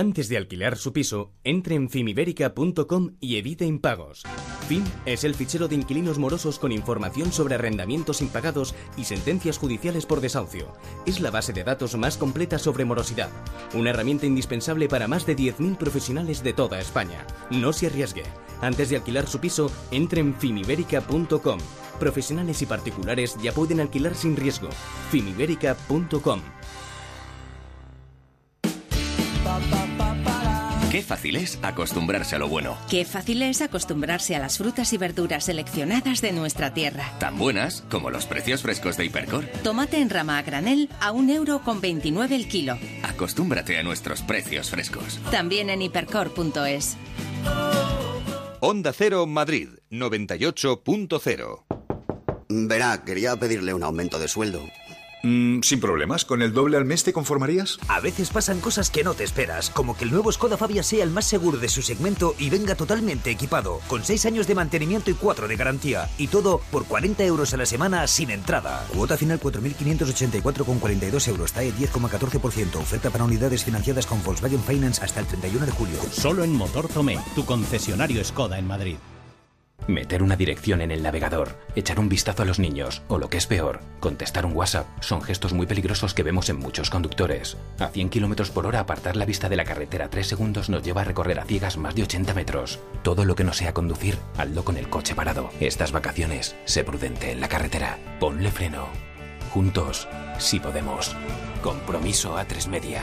Antes de alquilar su piso, entre en fimiberica.com y evite impagos. FIM es el fichero de inquilinos morosos con información sobre arrendamientos impagados y sentencias judiciales por desahucio. Es la base de datos más completa sobre morosidad. Una herramienta indispensable para más de 10.000 profesionales de toda España. No se arriesgue. Antes de alquilar su piso, entre en fimiberica.com. Profesionales y particulares ya pueden alquilar sin riesgo. fimiberica.com. Qué fácil es acostumbrarse a lo bueno. Qué fácil es acostumbrarse a las frutas y verduras seleccionadas de nuestra tierra. Tan buenas como los precios frescos de Hipercor. Tomate en rama a granel a un euro con 29 el kilo. Acostúmbrate a nuestros precios frescos. También en hipercor.es. Onda Cero Madrid 98.0 Verá, quería pedirle un aumento de sueldo. Mm, sin problemas, ¿con el doble al mes te conformarías? A veces pasan cosas que no te esperas, como que el nuevo Skoda Fabia sea el más seguro de su segmento y venga totalmente equipado, con 6 años de mantenimiento y 4 de garantía, y todo por 40 euros a la semana sin entrada. Cuota final 4.584,42 euros, TAE 10,14%, oferta para unidades financiadas con Volkswagen Finance hasta el 31 de julio. Solo en Motor Tomé, tu concesionario Skoda en Madrid. Meter una dirección en el navegador, echar un vistazo a los niños, o lo que es peor, contestar un WhatsApp, son gestos muy peligrosos que vemos en muchos conductores. A 100 km por hora apartar la vista de la carretera 3 segundos nos lleva a recorrer a ciegas más de 80 metros. Todo lo que no sea conducir, hazlo con el coche parado. Estas vacaciones, sé prudente en la carretera. Ponle freno. Juntos, si podemos. Compromiso a 3 media.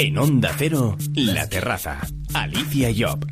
En Onda Cero, La Terraza. Alicia Job.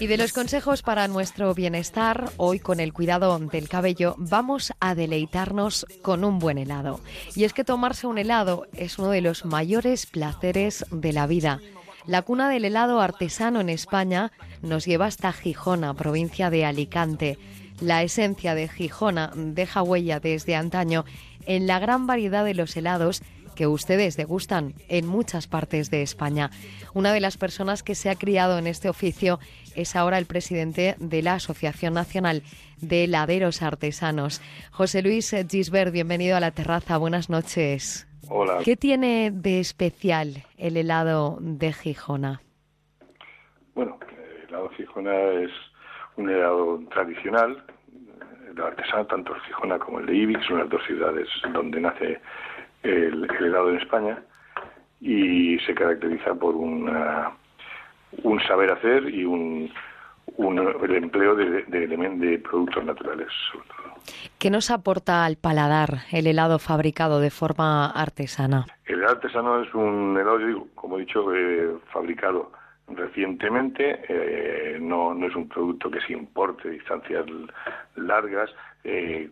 Y de los consejos para nuestro bienestar, hoy con el cuidado del cabello, vamos a deleitarnos con un buen helado. Y es que tomarse un helado es uno de los mayores placeres de la vida. La cuna del helado artesano en España nos lleva hasta Gijona, provincia de Alicante. La esencia de Gijona deja huella desde antaño en la gran variedad de los helados que ustedes degustan en muchas partes de España. Una de las personas que se ha criado en este oficio es ahora el presidente de la Asociación Nacional de Heladeros Artesanos. José Luis Gisbert, bienvenido a la terraza. Buenas noches. Hola. ¿Qué tiene de especial el helado de Gijona? Bueno, el helado de Gijona es un helado tradicional, el artesano, tanto el Gijona como el de Ibiza, son las dos ciudades donde nace el, helado en España y se caracteriza por una, un saber hacer y un, el empleo de, de, de productos naturales, sobre todo. ¿Qué nos aporta al paladar el helado fabricado de forma artesana? El helado artesano es un helado, como he dicho, eh, fabricado recientemente, eh, no, no es un producto que se importe distancias largas, eh,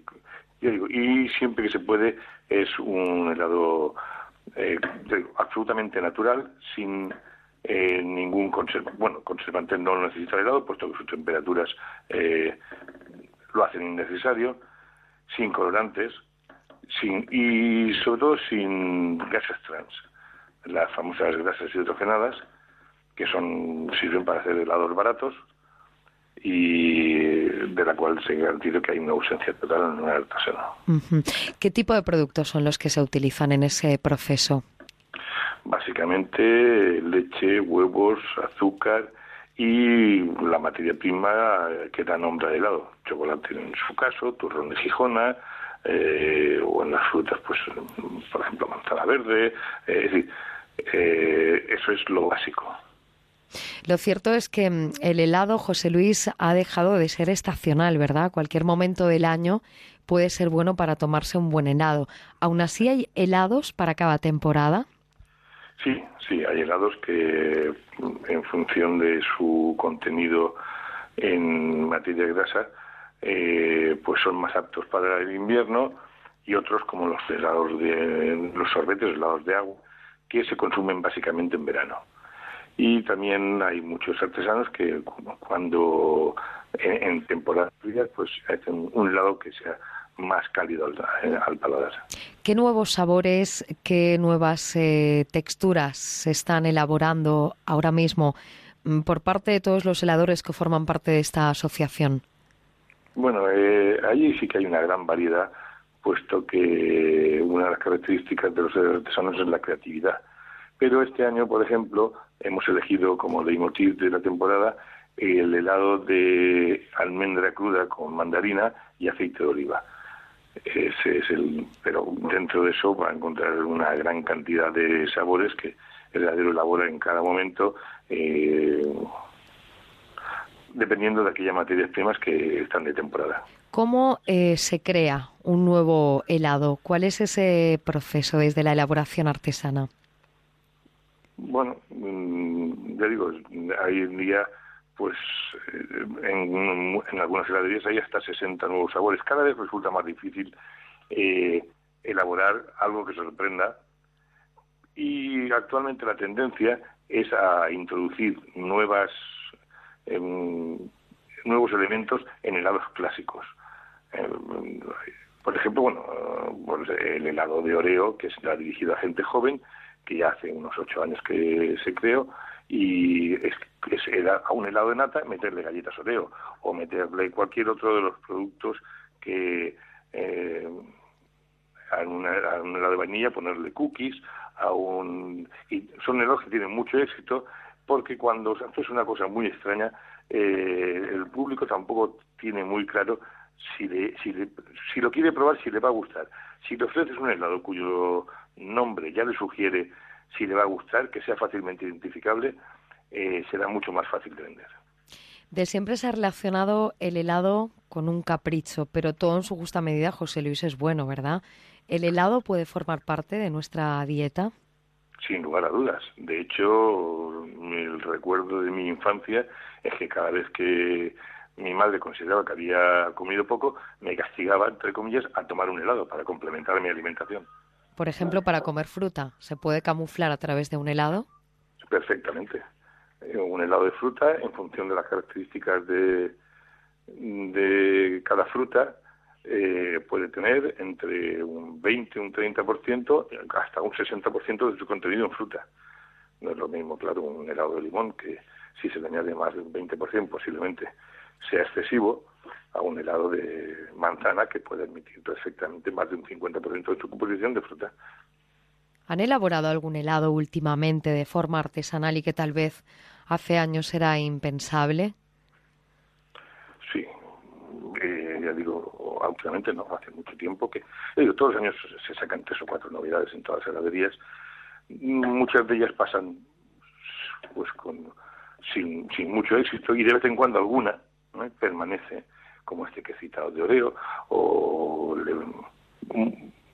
y siempre que se puede es un helado eh, absolutamente natural, sin ningún conservante. Bueno, conservante no lo necesita el helado, puesto que sus temperaturas lo hacen innecesario, sin colorantes, sin, y sobre todo sin gases trans, las famosas grasas hidrogenadas, que son sirven para hacer helados baratos, y de la cual se garantiza que hay una ausencia total en un artesano. ¿Qué tipo de productos son los que se utilizan en ese proceso? Básicamente leche, huevos, azúcar y la materia prima que da nombre al helado. Chocolate en su caso, turrón de Gijona, eh, o en las frutas, pues, por ejemplo, manzana verde. Eh, es decir, eh, eso es lo básico. Lo cierto es que mm, el helado, José Luis, ha dejado de ser estacional, ¿verdad? Cualquier momento del año puede ser bueno para tomarse un buen helado. ¿Aún así hay helados para cada temporada? Sí, sí, hay helados que mm, en función de su contenido en materia grasa, eh, pues son más aptos para el invierno y otros como los helados de los sorbetes, helados de agua, que se consumen básicamente en verano y también hay muchos artesanos que cuando en, temporadas frías pues hacen un helado que sea más cálido al, paladar. ¿Qué nuevos sabores, qué nuevas eh, texturas se están elaborando ahora mismo mm, por parte de todos los heladores que forman parte de esta asociación? Bueno, eh, allí sí que hay una gran variedad, puesto que una de las características de los artesanos es la creatividad. Pero este año, por ejemplo, hemos elegido como leitmotiv de la temporada el helado de almendra cruda con mandarina y aceite de oliva. Ese es el, pero dentro de eso va a encontrar una gran cantidad de sabores que el heladero elabora en cada momento, eh, dependiendo de aquellas materias primas que están de temporada. ¿Cómo eh, se crea un nuevo helado? ¿Cuál es ese proceso desde la elaboración artesana? Bueno, mm, ya digo, hoy en día, pues eh, en, en, algunas heladerías hay hasta 60 nuevos sabores. Cada vez resulta más difícil eh, elaborar algo que sorprenda y actualmente la tendencia es a introducir nuevas em, nuevos elementos en helados clásicos. Em, por ejemplo, bueno, pues el helado de Oreo, que está dirigido a gente joven, que ya hace unos ocho años que se creó, y es, era a un helado de nata meterle galletas Oreo o meterle cualquier otro de los productos que eh, a, un helado de vainilla ponerle cookies, a un y son helados que tienen mucho éxito porque cuando haces una cosa muy extraña eh, el público tampoco tiene muy claro si, si, si lo quiere probar, si le va a gustar. Si le ofreces un helado cuyo nombre ya le sugiere si le va a gustar, que sea fácilmente identificable, eh, será mucho más fácil de vender. De siempre se ha relacionado el helado con un capricho, pero todo en su justa medida, José Luis, es bueno, ¿verdad? ¿El helado puede formar parte de nuestra dieta? sin lugar a dudas. De hecho, el recuerdo de mi infancia es que cada vez que mi madre consideraba que había comido poco, me castigaba, entre comillas, a tomar un helado para complementar mi alimentación. Por ejemplo, para comer fruta, ¿se puede camuflar a través de un helado? Perfectamente. Eh, un helado de fruta, en función de las características de, de cada fruta, eh, puede tener entre un 20, un 30%, hasta un 60% de su contenido en fruta. No es lo mismo, claro, un helado de limón que si se le añade más de un 20% posiblemente sea excesivo a un helado de manzana que puede admitir perfectamente más de un 50% de su composición de fruta. ¿Han elaborado algún helado últimamente de forma artesanal y que tal vez hace años era impensable? Sí, eh, ya digo, últimamente no, hace mucho tiempo que, digo, todos los años se sacan tres o cuatro novedades en todas las heladerías. Muchas de ellas pasan pues con sin, sin mucho éxito y de vez en cuando alguna permanece como este que he citado de Oreo o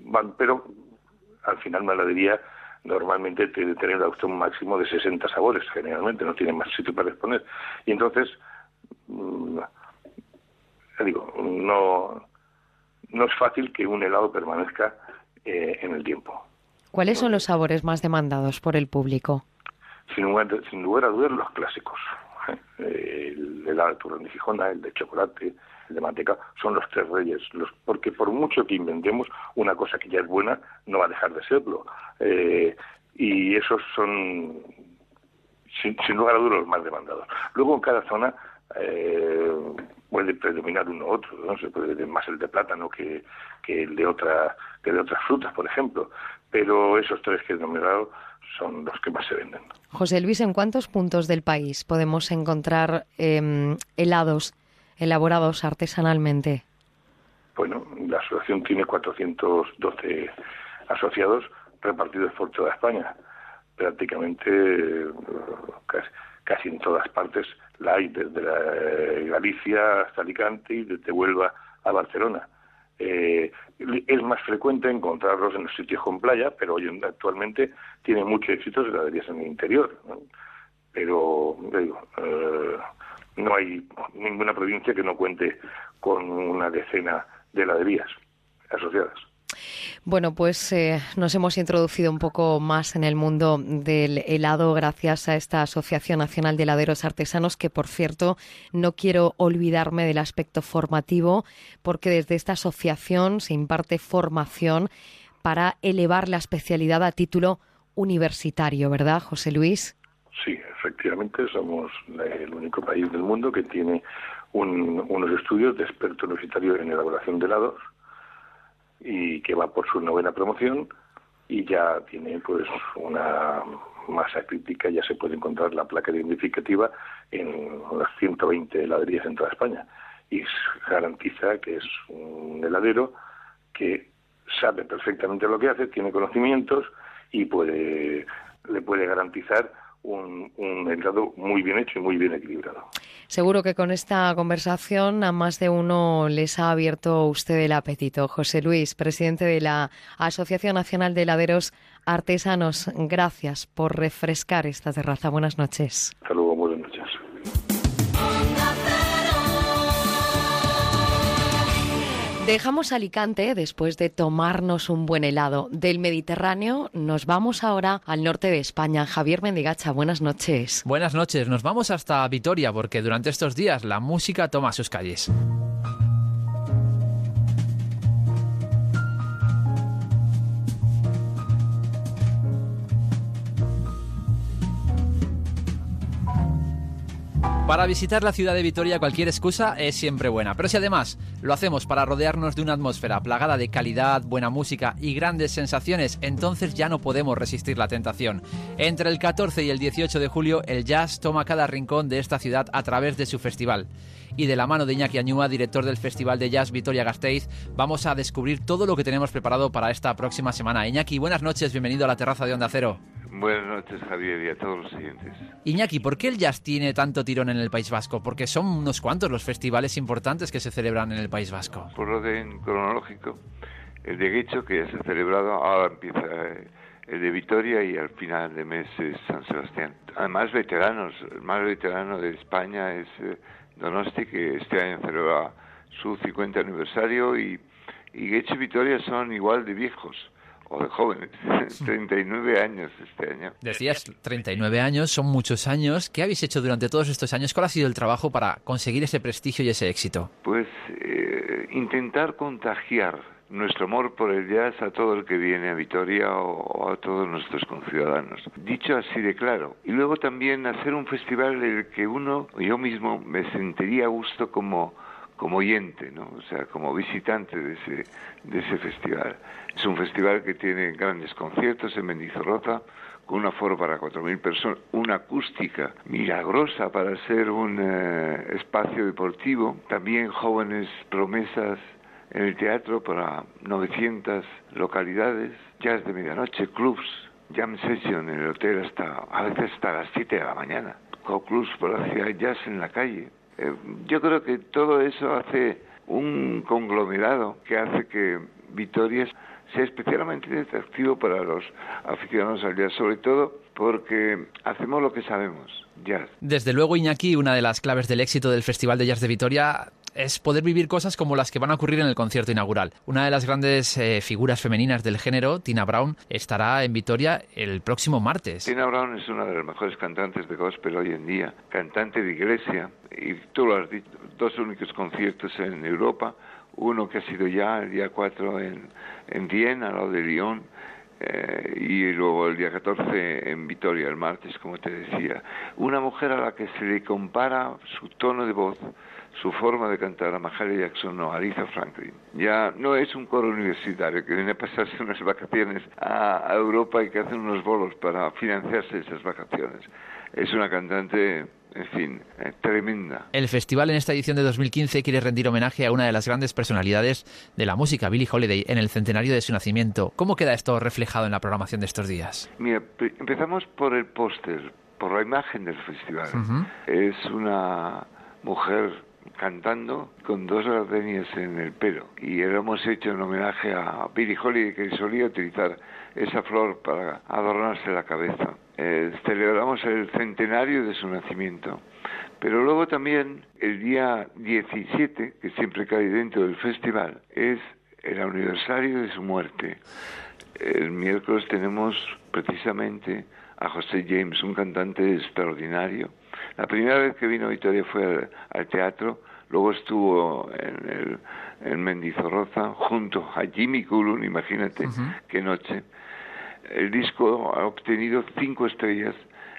van, pero al final una heladería normalmente tiene que tener un máximo de 60 sabores generalmente no tiene más sitio para exponer. Y entonces mm, digo no no es fácil que un helado permanezca eh, en el tiempo. ¿Cuáles son los sabores más demandados por el público? Sin lugar, sin lugar a dudas los clásicos el de turrón de Gijona, el de chocolate, el de manteca, son los tres reyes, los, porque por mucho que inventemos una cosa que ya es buena, no va a dejar de serlo. Eh, y esos son, sin, lugar a dudas, los más demandados. Luego en cada zona eh, puede predominar uno u otro, se puede más el de plátano que, que el de otra que de otras frutas, por ejemplo. Pero esos tres que he nombrado son los que más se venden. José Luis, ¿en cuántos puntos del país podemos encontrar em, helados elaborados artesanalmente? Bueno, la asociación tiene 412 asociados repartidos por toda España. Prácticamente casi, en todas partes la hay, desde Galicia hasta Alicante y desde Huelva a Barcelona. Eh, es más frecuente encontrarlos en los sitios con playa, pero hoy actualmente tiene mucho éxito en heladerías en el interior. Pero, digo, eh, no hay ninguna provincia que no cuente con una decena de heladerías asociadas. Bueno, pues eh, nos hemos introducido un poco más en el mundo del helado gracias a esta Asociación Nacional de Heladeros Artesanos, que por cierto no quiero olvidarme del aspecto formativo, porque desde esta asociación se imparte formación para elevar la especialidad a título universitario, ¿verdad, José Luis? Sí, efectivamente, somos el único país del mundo que tiene unos estudios de experto universitario en elaboración de helados y que va por su novena promoción y ya tiene pues una masa crítica, ya se puede encontrar la placa identificativa en unas 120 heladerías en toda España. Y garantiza que es un heladero que sabe perfectamente lo que hace, tiene conocimientos y puede le puede garantizar un, un helado muy bien hecho y muy bien equilibrado. Seguro que con esta conversación a más de uno les ha abierto usted el apetito. José Luis, presidente de la Asociación Nacional de Heladeros Artesanos, gracias por refrescar esta terraza. Buenas noches. Dejamos Alicante después de tomarnos un buen helado. Del Mediterráneo nos vamos ahora al norte de España. Javier Mendigacha, buenas noches. Buenas noches, nos vamos hasta Vitoria porque durante estos días la música toma sus calles. Para visitar la ciudad de Vitoria cualquier excusa es siempre buena, pero si además lo hacemos para rodearnos de una atmósfera plagada de calidad, buena música y grandes sensaciones, entonces ya no podemos resistir la tentación. Entre el 14 y el 18 de julio, el jazz toma cada rincón de esta ciudad a través de su festival. Y de la mano de Iñaki Añúa, director del Festival de Jazz Vitoria Gasteiz, vamos a descubrir todo lo que tenemos preparado para esta próxima semana. Iñaki, buenas noches, bienvenido a la terraza de Onda Cero. Buenas noches, Javier, y a todos los siguientes. Iñaki, ¿por qué el jazz tiene tanto tirón en el País Vasco? Porque son unos cuantos los festivales importantes que se celebran en el País Vasco. Por orden cronológico, el de Guecho, que ya se ha celebrado, ahora empieza el de Vitoria y al final de mes es San Sebastián. Además, veteranos, el más veterano de España es Donosti, que este año celebra su 50 aniversario y, y Guecho y Vitoria son igual de viejos o de jóvenes, <laughs> 39 años este año. Decías 39 años, son muchos años. ¿Qué habéis hecho durante todos estos años? ¿Cuál ha sido el trabajo para conseguir ese prestigio y ese éxito? Pues eh, intentar contagiar nuestro amor por el jazz a todo el que viene a Vitoria o a todos nuestros conciudadanos. Dicho así de claro. Y luego también hacer un festival en el que uno, yo mismo, me sentiría a gusto como como oyente, ¿no? O sea, como visitante de ese, de ese festival. Es un festival que tiene grandes conciertos en Mendizorroza, con un aforo para 4.000 personas, una acústica milagrosa para ser un eh, espacio deportivo, también jóvenes promesas en el teatro para 900 localidades, jazz de medianoche, clubs, jam session en el hotel hasta, a veces hasta las 7 de la mañana, con clubs por la ciudad, jazz en la calle, eh, yo creo que todo eso hace un conglomerado que hace que Vitoria sea especialmente atractivo para los aficionados al jazz, sobre todo porque hacemos lo que sabemos, jazz. Desde luego, Iñaki, una de las claves del éxito del Festival de Jazz de Vitoria es poder vivir cosas como las que van a ocurrir en el concierto inaugural. Una de las grandes eh, figuras femeninas del género, Tina Brown, estará en Vitoria el próximo martes. Tina Brown es una de las mejores cantantes de gospel hoy en día, cantante de iglesia, y tú lo has dicho, dos únicos conciertos en Europa, uno que ha sido ya el día 4 en, en Viena, al lado de Lyon, eh, y luego el día 14 en Vitoria, el martes, como te decía. Una mujer a la que se le compara su tono de voz, su forma de cantar a Mahalia Jackson o a Franklin. Ya no es un coro universitario que viene a pasarse <laughs> unas vacaciones a, Europa y que hace unos bolos para financiarse esas vacaciones. Es una cantante en fin, eh, tremenda. El festival en esta edición de 2015 quiere rendir homenaje a una de las grandes personalidades de la música, Billie Holiday, en el centenario de su nacimiento. ¿Cómo queda esto reflejado en la programación de estos días? Mira, empezamos por el póster, por la imagen del festival. Es una mujer cantando con dos gardenias en el pelo. Y lo hemos hecho en homenaje a Billie Holiday, que solía utilizar esa flor para adornarse la cabeza. Eh, celebramos el centenario de su nacimiento. Pero luego también el día 17, que siempre cae dentro del festival, es el aniversario de su muerte. El miércoles tenemos precisamente a José James, un cantante extraordinario. La primera vez que vino a Vitoria fue al, teatro, luego estuvo en, el, en Mendizorroza junto a Jimmy Cullen, imagínate qué noche. El disco ha obtenido cinco estrellas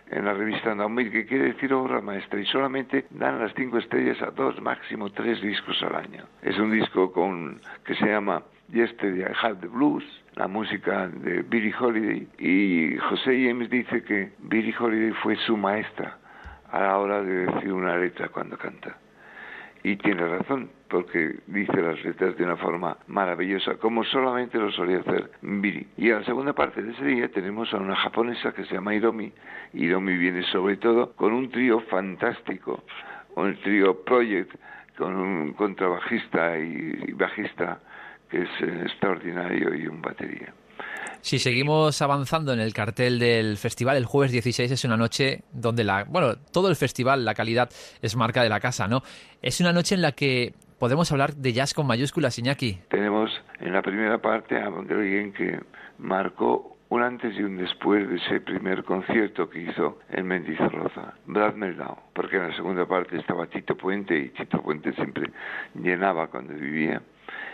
en la revista Naumir, que quiere decir obra maestra, y solamente dan las cinco estrellas a dos, máximo tres discos al año. Es un disco con que se llama Yesterday I Have the Blues, la música de Billie Holiday, y José James dice que Billie Holiday fue su maestra a la hora de decir una letra cuando canta. Y tiene razón, porque dice las letras de una forma maravillosa, como solamente lo solía hacer Billy. Y en la segunda parte de ese día tenemos a una japonesa que se llama Hiromi. Hiromi viene sobre todo con un trío fantástico, un trío Project, con un contrabajista y bajista que es eh, extraordinario y un batería. Si seguimos avanzando en el cartel del festival, el jueves 16 es una noche donde la, bueno, todo el festival, la calidad es marca de la casa, ¿no? Es una noche en la que podemos hablar de jazz con mayúsculas, Iñaki. Tenemos en la primera parte a alguien que marcó un antes y un después de ese primer concierto que hizo en Mendizorroza, Brad Meldau, porque en la segunda parte estaba Tito Puente y Tito Puente siempre llenaba cuando vivía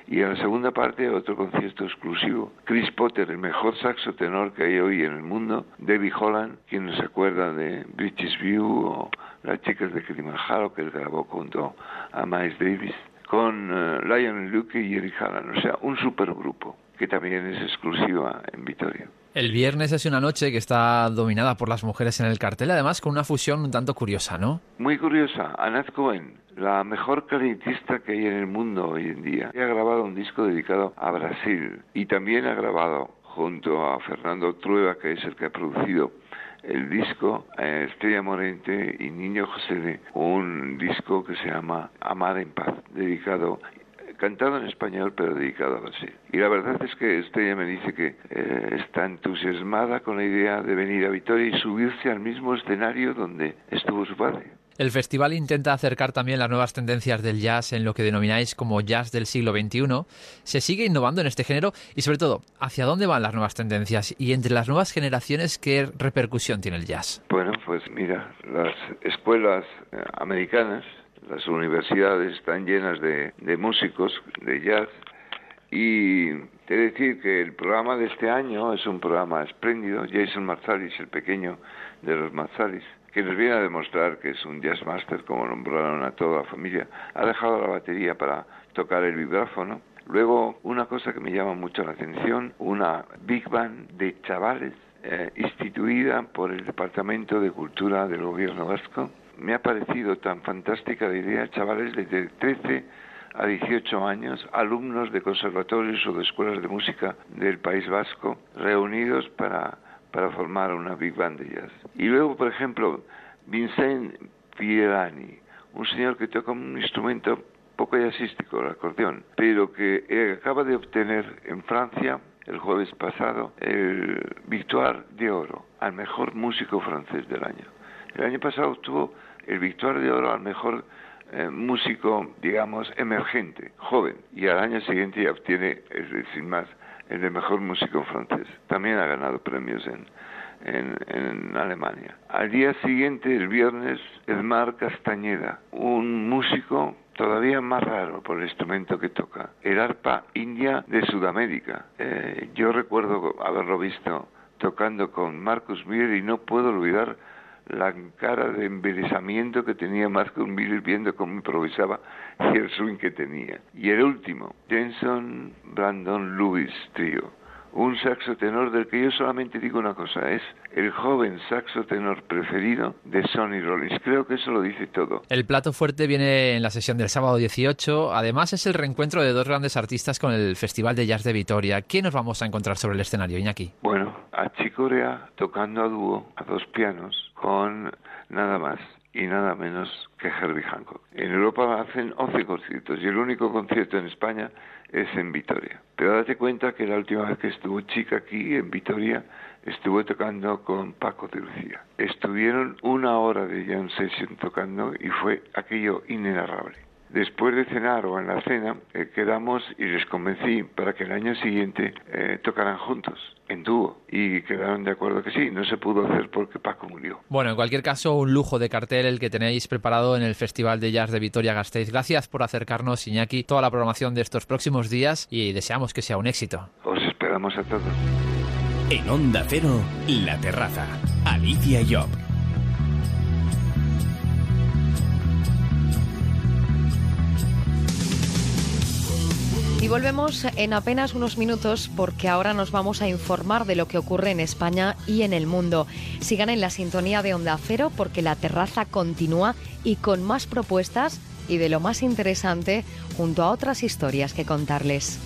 y en la segunda parte otro concierto exclusivo. Chris Potter, el mejor saxo tenor que hay hoy en el mundo. Debbie Holland, quien nos acuerda de British View o Las chicas de Kilimanjaro, que él grabó junto a Miles Davis. Con uh, Lionel Luke y Eric Halland. O sea, un supergrupo que también es exclusiva en Vitoria. El viernes es una noche que está dominada por las mujeres en el cartel, además con una fusión un tanto curiosa, ¿no? Muy curiosa. Anat Cohen, la mejor clarinetista que hay en el mundo hoy en día. Ha grabado un disco dedicado a Brasil y también ha grabado junto a Fernando Trueba, que es el que ha producido el disco eh, Estrella Morente y Niño José un disco que se llama Amar en Paz, dedicado cantado en español pero dedicado a Brasil. Y la verdad es que Estrella me dice que eh, está entusiasmada con la idea de venir a Vitoria y subirse al mismo escenario donde estuvo su padre. El festival intenta acercar también las nuevas tendencias del jazz en lo que denomináis como jazz del siglo XXI. Se sigue innovando en este género y sobre todo, ¿hacia dónde van las nuevas tendencias? Y entre las nuevas generaciones, ¿qué repercusión tiene el jazz? Bueno, pues mira, las escuelas eh, americanas, las universidades están llenas de, de músicos de jazz y te decir que el programa de este año es un programa espléndido. Jason Marsalis, el pequeño de los Marsalis, que nos viene a demostrar que es un jazz master, como nombraron a toda la familia, ha dejado la batería para tocar el vibráfono. Luego, una cosa que me llama mucho la atención, una big band de chavales eh, instituida por el Departamento de Cultura del Gobierno Vasco. Me ha parecido tan fantástica la idea, chavales desde 13 a 18 años, alumnos de conservatorios o de escuelas de música del País Vasco, reunidos para para formar una big band de jazz. Y luego, por ejemplo, Vincent Pierani, un señor que toca un instrumento poco jazzístico, el acordeón, pero que acaba de obtener en Francia el jueves pasado el Victoire de Oro al mejor músico francés del año. El año pasado obtuvo el Victoire de Oro al mejor eh, músico, digamos, emergente, joven, y al año siguiente ya obtiene, es decir, más, el mejor músico francés. También ha ganado premios en, en, Alemania. Al día siguiente, el viernes, Edmar Castañeda, un músico todavía más raro por el instrumento que toca, el arpa india de Sudamérica. Eh, yo recuerdo haberlo visto tocando con Marcus Miller y no puedo olvidar la cara de embelesamiento que tenía Marcus Miller viendo cómo improvisaba y <laughs> el swing que tenía. Y el último, Jenson Brandon Lewis Trio un saxo tenor del que yo solamente digo una cosa, es el joven saxo tenor preferido de Sonny Rollins. Creo que eso lo dice todo. El plato fuerte viene en la sesión del sábado 18. Además es el reencuentro de dos grandes artistas con el Festival de Jazz de Vitoria. ¿Qué nos vamos a encontrar sobre el escenario, Iñaki? Bueno, a Chicorea tocando a dúo, a dos pianos, con nada más y nada menos que Herbie Hancock. En Europa hacen 11 conciertos y el único concierto en España es en Vitoria. Pero date cuenta que la última vez que estuvo Chica aquí en Vitoria estuvo tocando con Paco de Lucía. Estuvieron una hora de jam session tocando y fue aquello inenarrable. Después de cenar o en la cena, eh, quedamos y les convencí para que el año siguiente eh, tocaran juntos, en dúo. Y quedaron de acuerdo que sí, no se pudo hacer porque Paco murió. Bueno, en cualquier caso, un lujo de cartel el que tenéis preparado en el Festival de Jazz de Vitoria-Gasteiz. Gracias por acercarnos, Iñaki, toda la programación de estos próximos días y deseamos que sea un éxito. Os esperamos a todos. En Onda Cero, La Terraza. Alicia Job. Y volvemos en apenas unos minutos porque ahora nos vamos a informar de lo que ocurre en España y en el mundo. Sigan en la sintonía de Onda Cero porque la terraza continúa y con más propuestas y de lo más interesante junto a otras historias que contarles.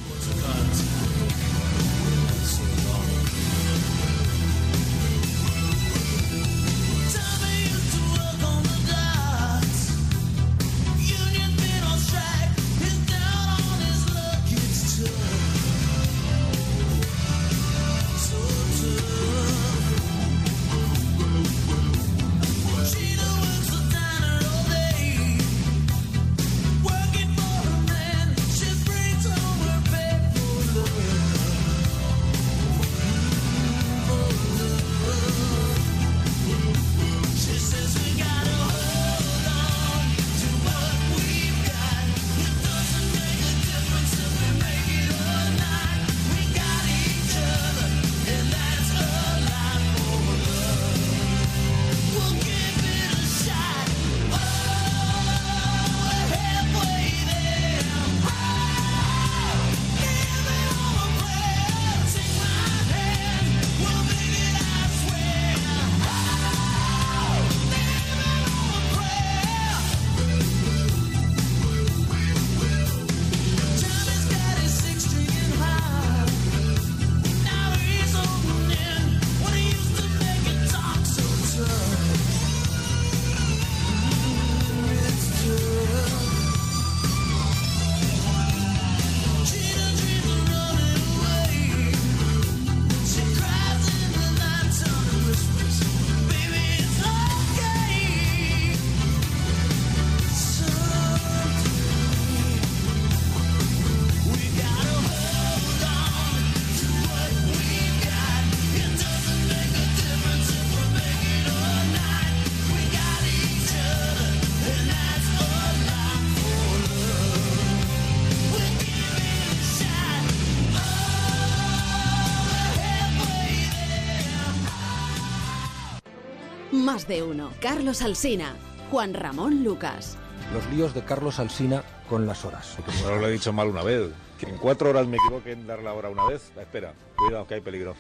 Más de uno. Carlos Alsina, Juan Ramón Lucas. Los líos de Carlos Alsina con las horas. No lo he dicho mal una vez. Que en cuatro horas me equivoqué en dar la hora una vez. Espera, cuidado que hay peligro.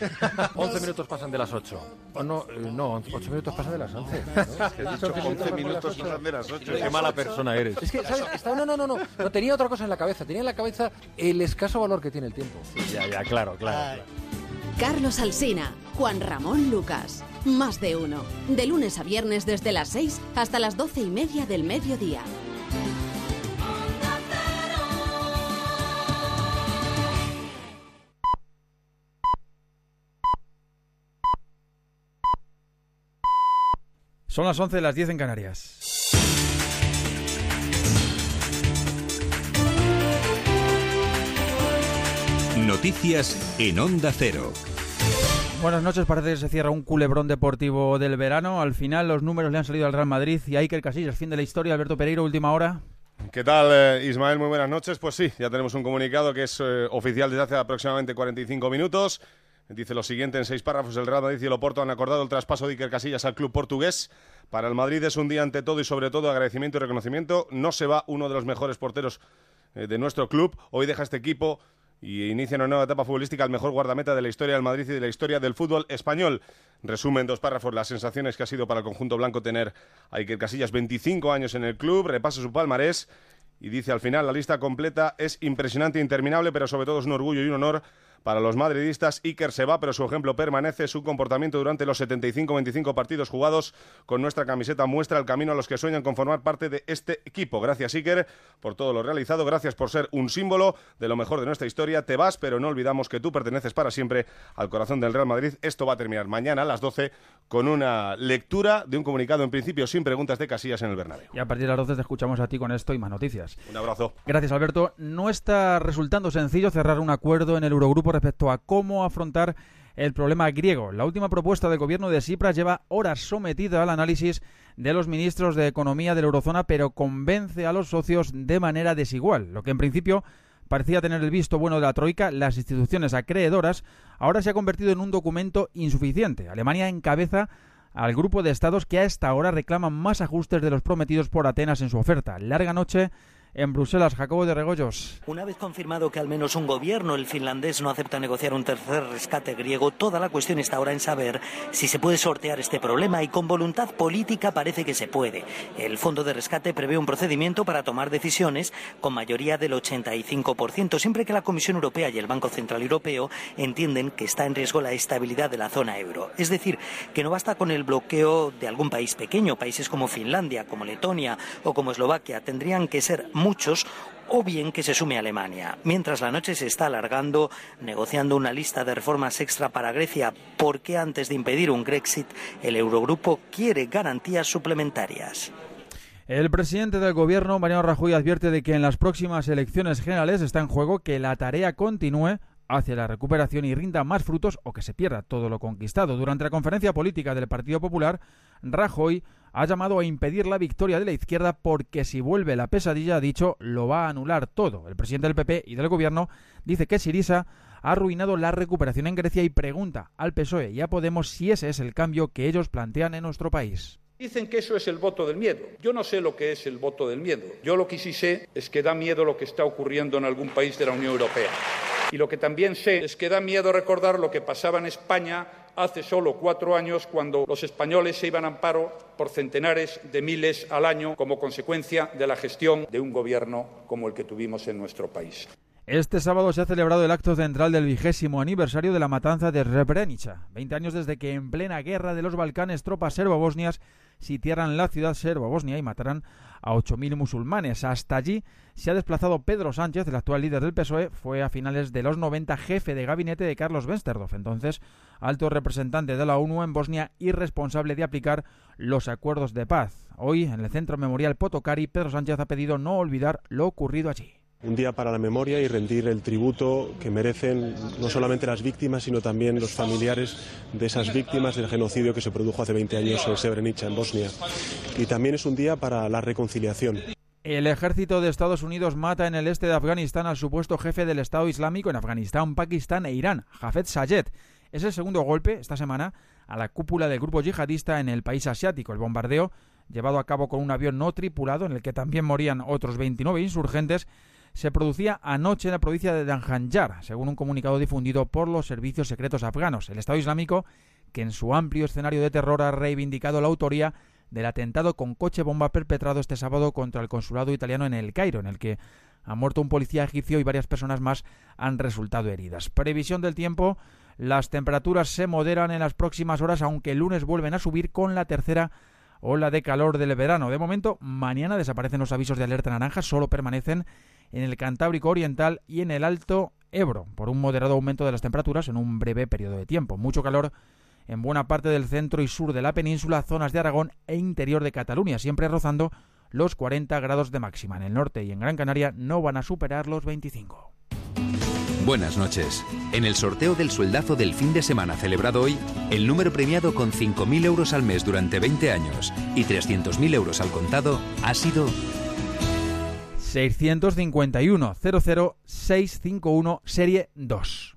<laughs> 11 minutos pasan de las 8. O no, eh, no, 8 minutos pasan de las 11. <laughs> He dicho 11 minutos pasan de las 8. Qué mala persona eres. Es que, ¿sabes? Estaba- no, no, no, no. No tenía otra cosa en la cabeza. Tenía en la cabeza el escaso valor que tiene el tiempo. Ya, ya, claro, claro. Carlos Alsina, Juan Ramón Lucas. Más de uno. De lunes a viernes desde las 6 hasta las 12 y media del mediodía. Son las 11 de las 10 en Canarias. Noticias en Onda Cero. Buenas noches, parece que se cierra un culebrón deportivo del verano. Al final los números le han salido al Real Madrid y a Iker Casillas, fin de la historia. Alberto Pereiro, última hora. ¿Qué tal, eh, Ismael? Muy buenas noches. Pues sí, ya tenemos un comunicado que es eh, oficial desde hace aproximadamente 45 minutos. Dice lo siguiente en seis párrafos. El Real Madrid y el Oporto han acordado el traspaso de Iker Casillas al club portugués. Para el Madrid es un día ante todo y sobre todo agradecimiento y reconocimiento. No se va uno de los mejores porteros eh, de nuestro club. Hoy deja este equipo y inicia una nueva etapa futbolística al mejor guardameta de la historia del Madrid y de la historia del fútbol español. Resume en dos párrafos las sensaciones que ha sido para el conjunto blanco tener a Iker Casillas 25 años en el club, repasa su palmarés y dice al final la lista completa es impresionante e interminable, pero sobre todo es un orgullo y un honor para los madridistas. Iker se va, pero su ejemplo permanece. Su comportamiento durante los 75-25 partidos jugados con nuestra camiseta muestra el camino a los que sueñan con formar parte de este equipo. Gracias, Iker, por todo lo realizado. Gracias por ser un símbolo de lo mejor de nuestra historia. Te vas, pero no olvidamos que tú perteneces para siempre al corazón del Real Madrid. Esto va a terminar mañana a las 12 con una lectura de un comunicado en principio sin preguntas de Casillas en el Bernabéu. Y a partir de las 12 te escuchamos a ti con esto y más noticias. Un abrazo. Gracias, Alberto. No está resultando sencillo cerrar un acuerdo en el Eurogrupo respecto a cómo afrontar el problema griego. La última propuesta del gobierno de Cipras lleva horas sometida al análisis de los ministros de Economía de la Eurozona, pero convence a los socios de manera desigual, lo que en principio parecía tener el visto bueno de la Troika, las instituciones acreedoras, ahora se ha convertido en un documento insuficiente. Alemania encabeza al grupo de estados que a esta hora reclaman más ajustes de los prometidos por Atenas en su oferta. Larga noche en Bruselas, Jacobo de Regoyos. Una vez confirmado que al menos un gobierno, el finlandés, no acepta negociar un tercer rescate griego, toda la cuestión está ahora en saber si se puede sortear este problema y con voluntad política parece que se puede. El fondo de rescate prevé un procedimiento para tomar decisiones con mayoría del 85%, siempre que la Comisión Europea y el Banco Central Europeo entienden que está en riesgo la estabilidad de la zona euro. Es decir, que no basta con el bloqueo de algún país pequeño, países como Finlandia, como Letonia o como Eslovaquia, tendrían que ser muchos o bien que se sume Alemania. Mientras la noche se está alargando, negociando una lista de reformas extra para Grecia, porque antes de impedir un Grexit, el Eurogrupo quiere garantías suplementarias. El presidente del gobierno, Mariano Rajoy, advierte de que en las próximas elecciones generales está en juego que la tarea continúe hacia la recuperación y rinda más frutos o que se pierda todo lo conquistado. Durante la conferencia política del Partido Popular, Rajoy ha llamado a impedir la victoria de la izquierda porque si vuelve la pesadilla, ha dicho, lo va a anular todo. El presidente del PP y del gobierno dice que Sirisa ha arruinado la recuperación en Grecia y pregunta al PSOE y a Podemos si ese es el cambio que ellos plantean en nuestro país. Dicen que eso es el voto del miedo. Yo no sé lo que es el voto del miedo. Yo lo que sí sé es que da miedo lo que está ocurriendo en algún país de la Unión Europea. Y lo que también sé es que da miedo recordar lo que pasaba en España hace solo cuatro años cuando los españoles se iban a amparo por centenares de miles al año como consecuencia de la gestión de un gobierno como el que tuvimos en nuestro país. Este sábado se ha celebrado el acto central del vigésimo aniversario de la matanza de Srebrenica, 20 años desde que en plena guerra de los Balcanes tropas serbo-bosnias sitiaran la ciudad serbo-bosnia y mataran a 8.000 musulmanes. Hasta allí se ha desplazado Pedro Sánchez, el actual líder del PSOE, fue a finales de los 90 jefe de gabinete de Carlos Wensterdorf, entonces alto representante de la ONU en Bosnia y responsable de aplicar los acuerdos de paz. Hoy, en el Centro Memorial Potokari, Pedro Sánchez ha pedido no olvidar lo ocurrido allí. Un día para la memoria y rendir el tributo que merecen no solamente las víctimas, sino también los familiares de esas víctimas del genocidio que se produjo hace 20 años en Srebrenica, en Bosnia. Y también es un día para la reconciliación. El ejército de Estados Unidos mata en el este de Afganistán al supuesto jefe del Estado Islámico en Afganistán, Pakistán e Irán, Hafez Sayed. Es el segundo golpe esta semana a la cúpula del grupo yihadista en el país asiático. El bombardeo, llevado a cabo con un avión no tripulado en el que también morían otros 29 insurgentes, se producía anoche en la provincia de Danjanjar, según un comunicado difundido por los servicios secretos afganos. El Estado Islámico, que en su amplio escenario de terror ha reivindicado la autoría del atentado con coche bomba perpetrado este sábado contra el consulado italiano en El Cairo, en el que ha muerto un policía egipcio y varias personas más han resultado heridas. Previsión del tiempo, las temperaturas se moderan en las próximas horas, aunque el lunes vuelven a subir con la tercera ola de calor del verano. De momento, mañana desaparecen los avisos de alerta naranja, solo permanecen en el Cantábrico Oriental y en el Alto Ebro, por un moderado aumento de las temperaturas en un breve periodo de tiempo. Mucho calor en buena parte del centro y sur de la península, zonas de Aragón e interior de Cataluña, siempre rozando los 40 grados de máxima. En el norte y en Gran Canaria no van a superar los 25. Buenas noches. En el sorteo del sueldazo del fin de semana celebrado hoy, el número premiado con 5.000 euros al mes durante 20 años y 300.000 euros al contado ha sido 651 00651 serie 2.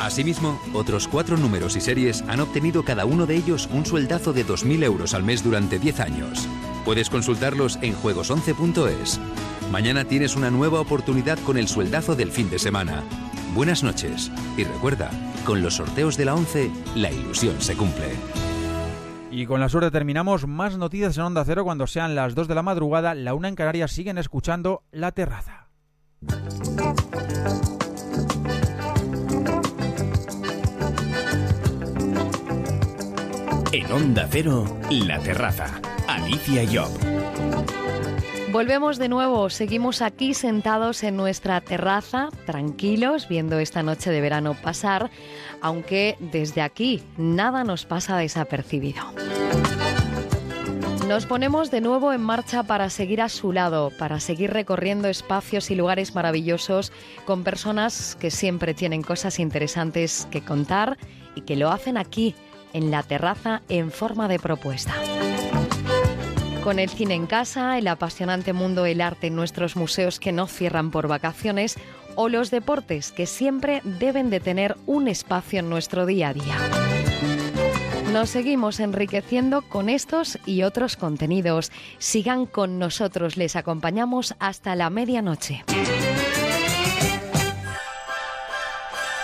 Asimismo, otros cuatro números y series han obtenido cada uno de ellos un sueldazo de 2.000 euros al mes durante 10 años. Puedes consultarlos en juegos11.es. Mañana tienes una nueva oportunidad con el sueldazo del fin de semana. Buenas noches y recuerda, con los sorteos de la 11, la ilusión se cumple. Y con la suerte terminamos. Más noticias en Onda Cero cuando sean las 2 de la madrugada. La una en Canarias siguen escuchando La Terraza. En Onda Cero, La Terraza. Alicia Job. Volvemos de nuevo, seguimos aquí sentados en nuestra terraza, tranquilos, viendo esta noche de verano pasar, aunque desde aquí nada nos pasa desapercibido. Nos ponemos de nuevo en marcha para seguir a su lado, para seguir recorriendo espacios y lugares maravillosos con personas que siempre tienen cosas interesantes que contar y que lo hacen aquí, en la terraza, en forma de propuesta. Con el cine en casa, el apasionante mundo del arte en nuestros museos que no cierran por vacaciones o los deportes que siempre deben de tener un espacio en nuestro día a día. Nos seguimos enriqueciendo con estos y otros contenidos. Sigan con nosotros, les acompañamos hasta la medianoche.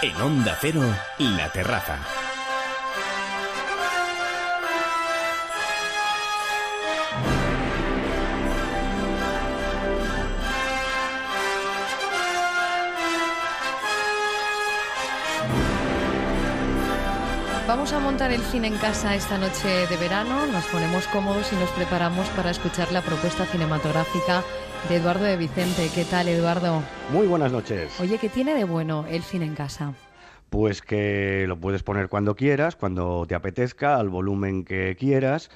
En Onda Cero, La Terraza. Vamos a montar el cine en casa esta noche de verano, nos ponemos cómodos y nos preparamos para escuchar la propuesta cinematográfica de Eduardo de Vicente. ¿Qué tal, Eduardo? Muy buenas noches. Oye, ¿qué tiene de bueno el cine en casa? Pues que lo puedes poner cuando quieras, cuando te apetezca, al volumen que quieras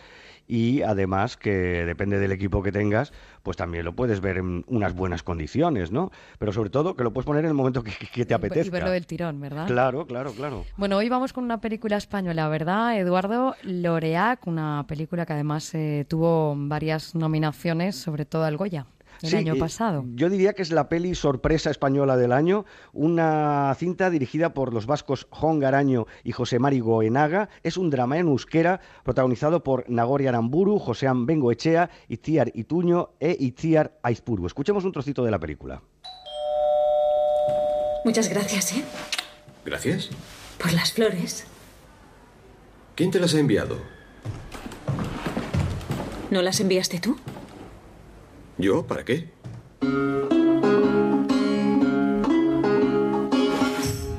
y además que depende del equipo que tengas, pues también lo puedes ver en unas buenas condiciones, ¿no? Pero sobre todo que lo puedes poner en el momento que, te apetezca. Y verlo del tirón, ¿verdad? Claro, claro, claro. Bueno, hoy vamos con una película española, ¿verdad? Eduardo Loreac, una película que además eh, tuvo varias nominaciones, sobre todo al Goya el año pasado. Yo diría que es la peli sorpresa española del año, una cinta dirigida por los vascos Jon Garaño y José Mari Goenaga. Es un drama en euskera protagonizado por Nagori Aramburu, Josean Bengoechea, Itziar Ituño e Itziar Aizpuru. Escuchemos un trocito de la película. Muchas gracias, ¿eh? Gracias. Por las flores. ¿Quién te las ha enviado? ¿No las enviaste tú? ¿Yo? ¿Para qué?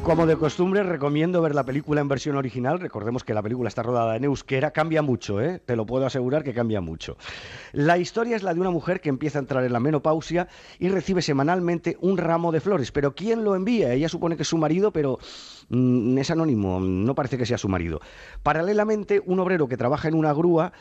Como de costumbre, recomiendo ver la película en versión original. Recordemos que la película está rodada en euskera. Cambia mucho, ¿eh? Te lo puedo asegurar que cambia mucho. La historia es la de una mujer que empieza a entrar en la menopausia y recibe semanalmente un ramo de flores. Pero ¿quién lo envía? Ella supone que es su marido, pero mm, es anónimo. No parece que sea su marido. Paralelamente, un obrero que trabaja en una grúa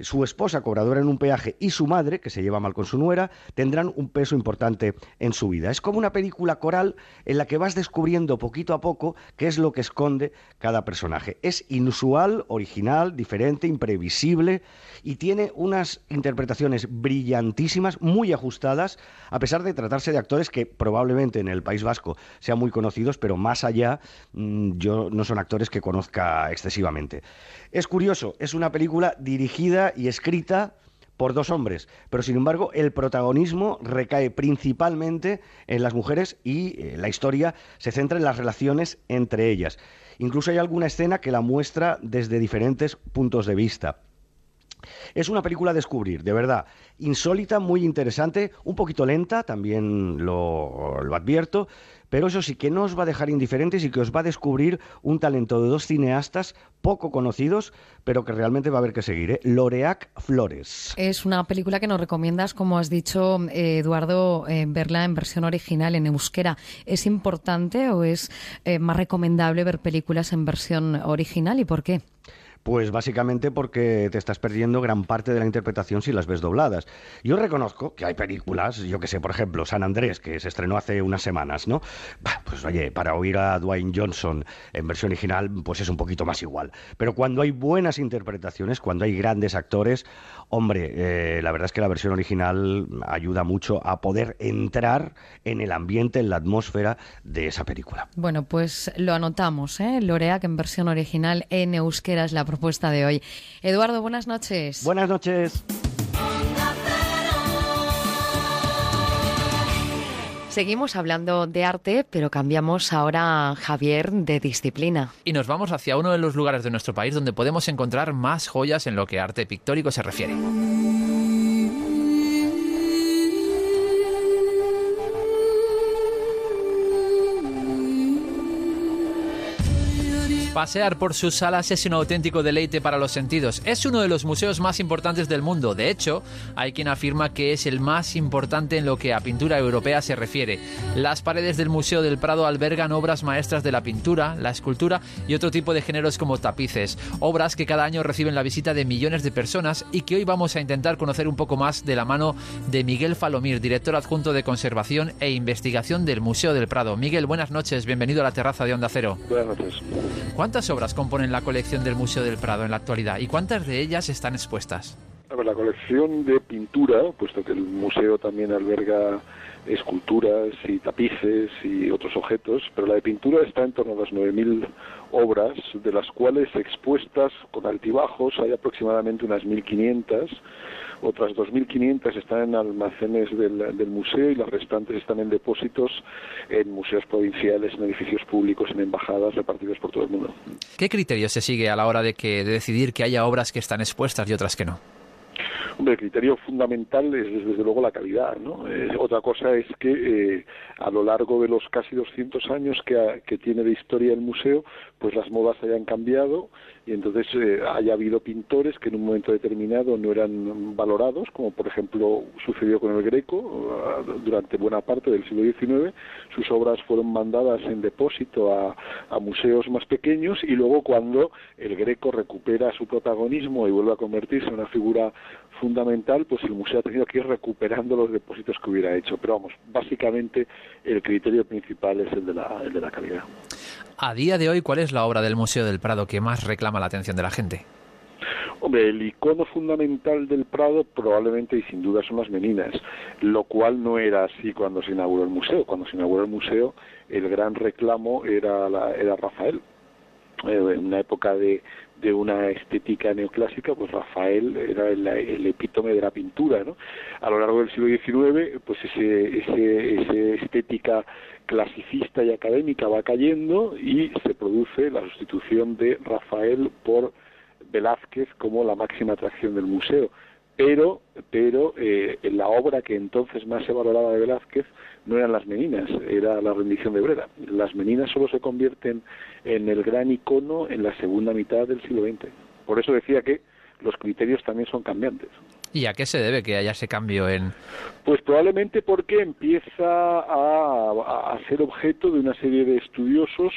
su esposa cobradora en un peaje y su madre, que se lleva mal con su nuera, tendrán un peso importante en su vida. Es como una película coral en la que vas descubriendo poquito a poco qué es lo que esconde cada personaje. Es inusual, original, diferente, imprevisible y tiene unas interpretaciones brillantísimas, muy ajustadas, a pesar de tratarse de actores que probablemente en el País Vasco sean muy conocidos, pero más allá mm, yo no son actores que conozca excesivamente. Es curioso, es una película dirigida y escrita por dos hombres, pero sin embargo el protagonismo recae principalmente en las mujeres y eh, la historia se centra en las relaciones entre ellas. Incluso hay alguna escena que la muestra desde diferentes puntos de vista. Es una película a descubrir, de verdad. Insólita, muy interesante, un poquito lenta, también lo, lo advierto, pero eso sí que no os va a dejar indiferentes y que os va a descubrir un talento de dos cineastas poco conocidos, pero que realmente va a haber que seguir. ¿eh? Loreac Flores. Es una película que nos recomiendas, como has dicho, eh, Eduardo, eh, verla en versión original, en euskera. ¿Es importante o es eh, más recomendable ver películas en versión original y por qué? Pues básicamente porque te estás perdiendo gran parte de la interpretación si las ves dobladas. Yo reconozco que hay películas, yo que sé, por ejemplo, San Andrés, que se estrenó hace unas semanas, ¿no? Pues oye, para oír a Dwayne Johnson en versión original, pues es un poquito más igual. Pero cuando hay buenas interpretaciones, cuando hay grandes actores, hombre, eh, la verdad es que la versión original ayuda mucho a poder entrar en el ambiente, en la atmósfera de esa película. Bueno, pues lo anotamos, ¿eh? Loreac en versión original en euskera es la propuesta de hoy. Eduardo, buenas noches. Buenas noches. Seguimos hablando de arte, pero cambiamos ahora, Javier, de disciplina. Y nos vamos hacia uno de los lugares de nuestro país donde podemos encontrar más joyas en lo que arte pictórico se refiere. Pasear por sus salas es un auténtico deleite para los sentidos. Es uno de los museos más importantes del mundo. De hecho, hay quien afirma que es el más importante en lo que a pintura europea se refiere. Las paredes del Museo del Prado albergan obras maestras de la pintura, la escultura y otro tipo de géneros como tapices. Obras que cada año reciben la visita de millones de personas y que hoy vamos a intentar conocer un poco más de la mano de Miguel Falomir, director adjunto de Conservación e Investigación del Museo del Prado. Miguel, buenas noches. Bienvenido a la terraza de Onda Cero. Buenas noches. ¿Cuántas obras componen la colección del Museo del Prado en la actualidad y cuántas de ellas están expuestas? A ver, la colección de pintura, puesto que el museo también alberga esculturas y tapices y otros objetos, pero la de pintura está en torno a las 9.000 obras, de las cuales expuestas con altibajos hay aproximadamente unas 1.500 otras 2.500 están en almacenes del, del, museo y las restantes están en depósitos en museos provinciales, en edificios públicos, en embajadas repartidos por todo el mundo. ¿Qué criterio se sigue a la hora de, que, de decidir que haya obras que están expuestas y otras que no? Hombre, el criterio fundamental es desde luego la calidad, ¿no? Eh, otra cosa es que eh, a lo largo de los casi 200 años que, ha, que, tiene de historia el museo, pues las modas hayan cambiado y entonces eh, haya habido pintores que en un momento determinado no eran valorados, como por ejemplo sucedió con el Greco uh, durante buena parte del siglo XIX, sus obras fueron mandadas en depósito a, museos más pequeños y luego cuando el Greco recupera su protagonismo y vuelve a convertirse en una figura fundamental, pues el museo ha tenido que ir recuperando los depósitos que hubiera hecho. Pero vamos, básicamente el criterio principal es el de la calidad. A día de hoy, ¿cuál es la obra del Museo del Prado que más reclama la atención de la gente? Hombre, el icono fundamental del Prado probablemente y sin duda son las meninas, lo cual no era así cuando se inauguró el museo. Cuando se inauguró el museo, el gran reclamo era, la, era Rafael. Eh, en una época de, de una estética neoclásica, pues Rafael era el, epítome de la pintura, ¿no? A lo largo del siglo XIX, pues ese, ese, ese estética clasicista y académica va cayendo y se produce la sustitución de Rafael por Velázquez como la máxima atracción del museo. Pero, pero eh, la obra que entonces más se valoraba de Velázquez no eran las meninas, era la rendición de Brera. Las meninas solo se convierten en el gran icono en la segunda mitad del siglo XX. Por eso decía que los criterios también son cambiantes. ¿Y a qué se debe que haya ese cambio en...? Pues probablemente porque empieza a, ser objeto de una serie de estudiosos,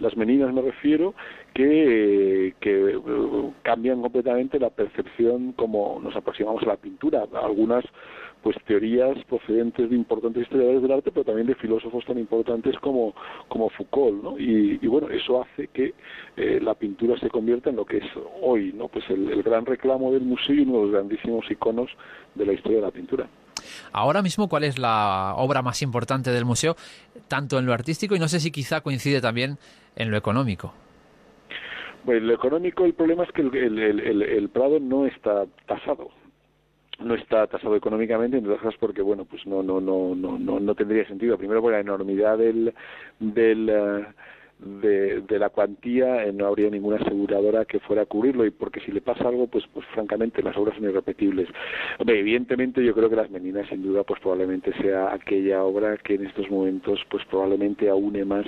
las meninas me refiero, que, que cambian completamente la percepción como nos aproximamos a la pintura. Algunas pues teorías procedentes de importantes historiadores del arte, pero también de filósofos tan importantes como, como Foucault, ¿no? Y, bueno, eso hace que eh, la pintura se convierta en lo que es hoy, ¿no? Pues el, el gran reclamo del museo y uno de los grandísimos iconos de la historia de la pintura. Ahora mismo, ¿cuál es la obra más importante del museo, tanto en lo artístico y no sé si quizá coincide también en lo económico? Bueno, lo económico, el problema es que el, Prado no está tasado no está tasado económicamente, entre otras porque bueno, pues no no no no no, no tendría sentido. Primero por la enormidad del del eh, de, la cuantía eh, no habría ninguna aseguradora que fuera a cubrirlo y porque si le pasa algo pues pues francamente las obras son irrepetibles evidentemente yo creo que las meninas sin duda pues probablemente sea aquella obra que en estos momentos pues probablemente aúne más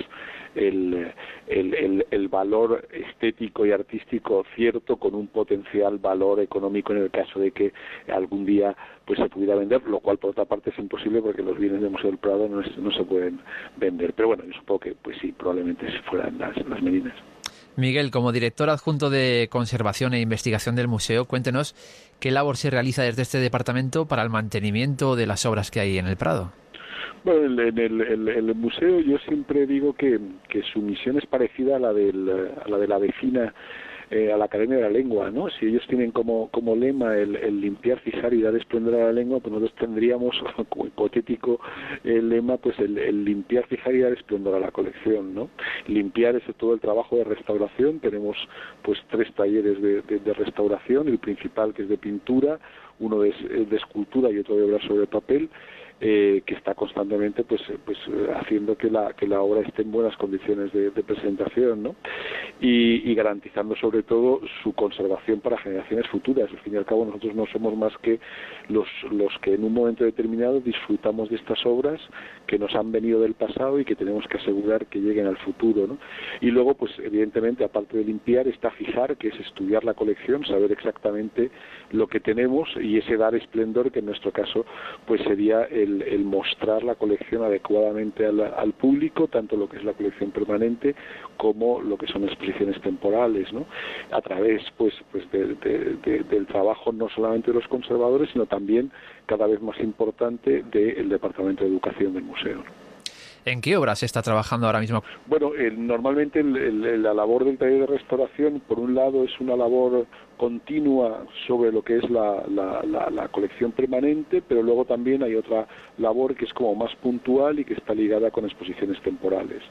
el, valor estético y artístico cierto con un potencial valor económico en el caso de que algún día pues se pudiera vender, lo cual por otra parte es imposible porque los bienes del Museo del Prado no, no se pueden vender. Pero bueno, yo supongo que pues sí, probablemente fueran las, las meninas. Miguel, como director adjunto de conservación e investigación del museo, cuéntenos qué labor se realiza desde este departamento para el mantenimiento de las obras que hay en el Prado. Bueno, en el, museo yo siempre digo que, que, su misión es parecida a la, del, a la de la vecina eh, a la Academia de la Lengua, ¿no? Si ellos tienen como, como lema el, el, limpiar, fijar y dar esplendor a la lengua, pues nosotros tendríamos <laughs> como hipotético el lema, pues el, el, limpiar, fijar y dar esplendor a la colección, ¿no? Limpiar es todo el trabajo de restauración, tenemos pues tres talleres de, de, de restauración, el principal que es de pintura, uno de, de escultura y otro de obra sobre papel, eh, que está constantemente pues pues haciendo que la que la obra esté en buenas condiciones de, presentación ¿no? y, garantizando sobre todo su conservación para generaciones futuras al fin y al cabo nosotros no somos más que los los que en un momento determinado disfrutamos de estas obras que nos han venido del pasado y que tenemos que asegurar que lleguen al futuro ¿no? y luego pues evidentemente aparte de limpiar está fijar que es estudiar la colección saber exactamente lo que tenemos y ese dar esplendor que en nuestro caso pues sería el, el mostrar la colección adecuadamente al, al, público, tanto lo que es la colección permanente como lo que son exposiciones temporales, ¿no? A través pues pues de, de, del trabajo no solamente de los conservadores, sino también cada vez más importante del Departamento de Educación del museo. ¿En qué obras se está trabajando ahora mismo? Bueno, normalmente la labor del taller de restauración, por un lado, es una labor continua sobre lo que es la, la, colección permanente, pero luego también hay otra labor que es como más puntual y que está ligada con exposiciones temporales.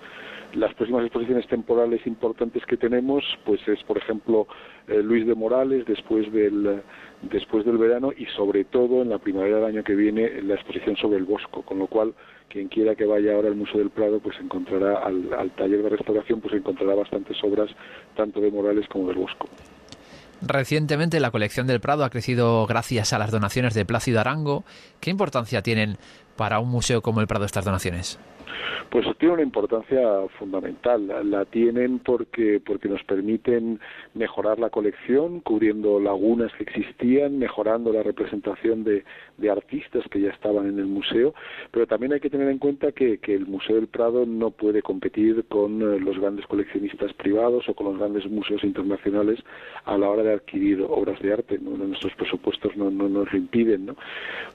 Las próximas exposiciones temporales importantes que tenemos, pues es, por ejemplo, eh, Luis de Morales después del después del verano y sobre todo en la primavera del año que viene la exposición sobre el Bosco, con lo cual quien quiera que vaya ahora al Museo del Prado pues encontrará al, al taller de restauración pues encontrará bastantes obras tanto de Morales como del Bosco. Recientemente la colección del Prado ha crecido gracias a las donaciones de Plácido Arango. ¿Qué importancia tienen para un museo como el Prado estas donaciones? Pues tiene una importancia fundamental. La, tienen porque, porque nos permiten mejorar la colección, cubriendo lagunas que existían, mejorando la representación de, artistas que ya estaban en el museo, pero también hay que tener en cuenta que, que el Museo del Prado no puede competir con eh, los grandes coleccionistas privados o con los grandes museos internacionales a la hora de adquirir obras de arte. Nuestros presupuestos no, no nos impiden. ¿no?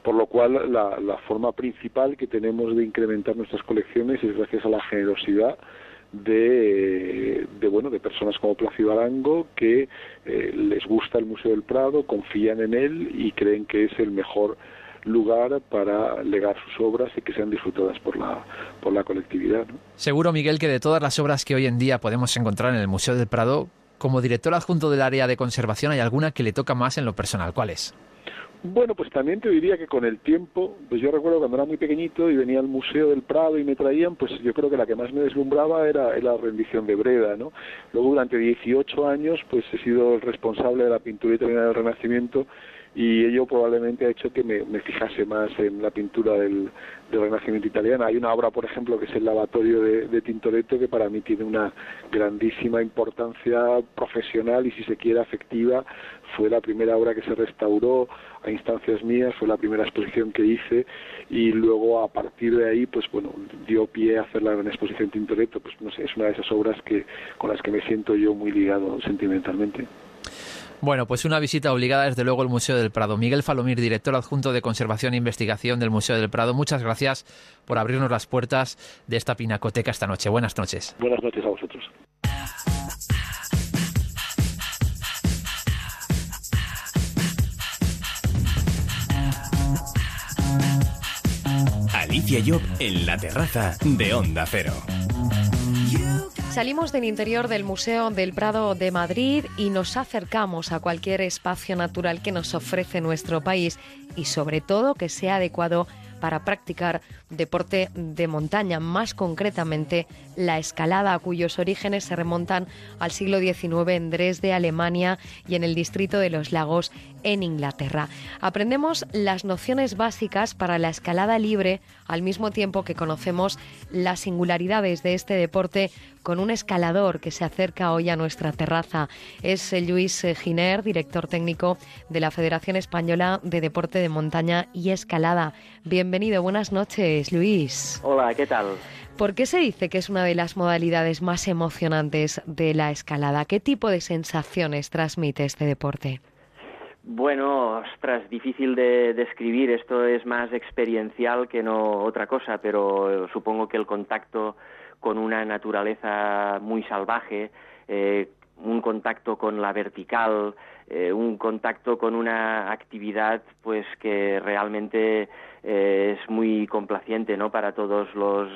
Por lo cual, la, la forma principal que tenemos de incrementar nuestras colecciones es gracias a la generosidad de, de, bueno de personas como Plácido Arango que eh, les gusta el Museo del Prado, confían en él y creen que es el mejor lugar para legar sus obras y que sean disfrutadas por la por la colectividad. Seguro Miguel que de todas las obras que hoy en día podemos encontrar en el Museo del Prado, como director adjunto del área de conservación hay alguna que le toca más en lo personal. ¿Cuál es? Bueno, pues también te diría que con el tiempo, pues yo recuerdo cuando era muy pequeñito y venía al Museo del Prado y me traían, pues yo creo que la que más me deslumbraba era, la rendición de Breda, ¿no? Luego durante 18 años, pues he sido el responsable de la pintura italiana del Renacimiento y ello probablemente ha hecho que me, fijase más en la pintura del, Renacimiento italiano. Hay una obra, por ejemplo, que es el lavatorio de, Tintoretto, que para mí tiene una grandísima importancia profesional y, si se quiere, afectiva. Fue la primera obra que se restauró a instancias mías, fue la primera exposición que hice y luego a partir de ahí, pues bueno, dio pie a hacer la gran exposición Tintoretto. Pues no sé, es una de esas obras que con las que me siento yo muy ligado sentimentalmente. Bueno, pues una visita obligada desde luego al Museo del Prado. Miguel Falomir, director adjunto de Conservación e Investigación del Museo del Prado, muchas gracias por abrirnos las puertas de esta pinacoteca esta noche. Buenas noches. Buenas noches a vosotros. Alicia Job en la terraza de Onda Cero. Salimos del interior del Museo del Prado de Madrid y nos acercamos a cualquier espacio natural que nos ofrece nuestro país y sobre todo que sea adecuado para practicar deporte de montaña, más concretamente la escalada, cuyos orígenes se remontan al siglo XIX en Dresde, Alemania y en el distrito de los lagos en Inglaterra. Aprendemos las nociones básicas para la escalada libre al mismo tiempo que conocemos las singularidades de este deporte con un escalador que se acerca hoy a nuestra terraza. Es Luis Giner, director técnico de la Federación Española de Deporte de Montaña y Escalada. Bienvenido, buenas noches, Luis. Hola, ¿qué tal? ¿Por qué se dice que es una de las modalidades más emocionantes de la escalada? ¿Qué tipo de sensaciones transmite este deporte? Bueno, ostras, difícil de describir. Esto es más experiencial que no otra cosa, pero supongo que el contacto con una naturaleza muy salvaje, eh, un contacto con la vertical, eh, un contacto con una actividad pues que realmente eh, es muy complaciente ¿no? para todos los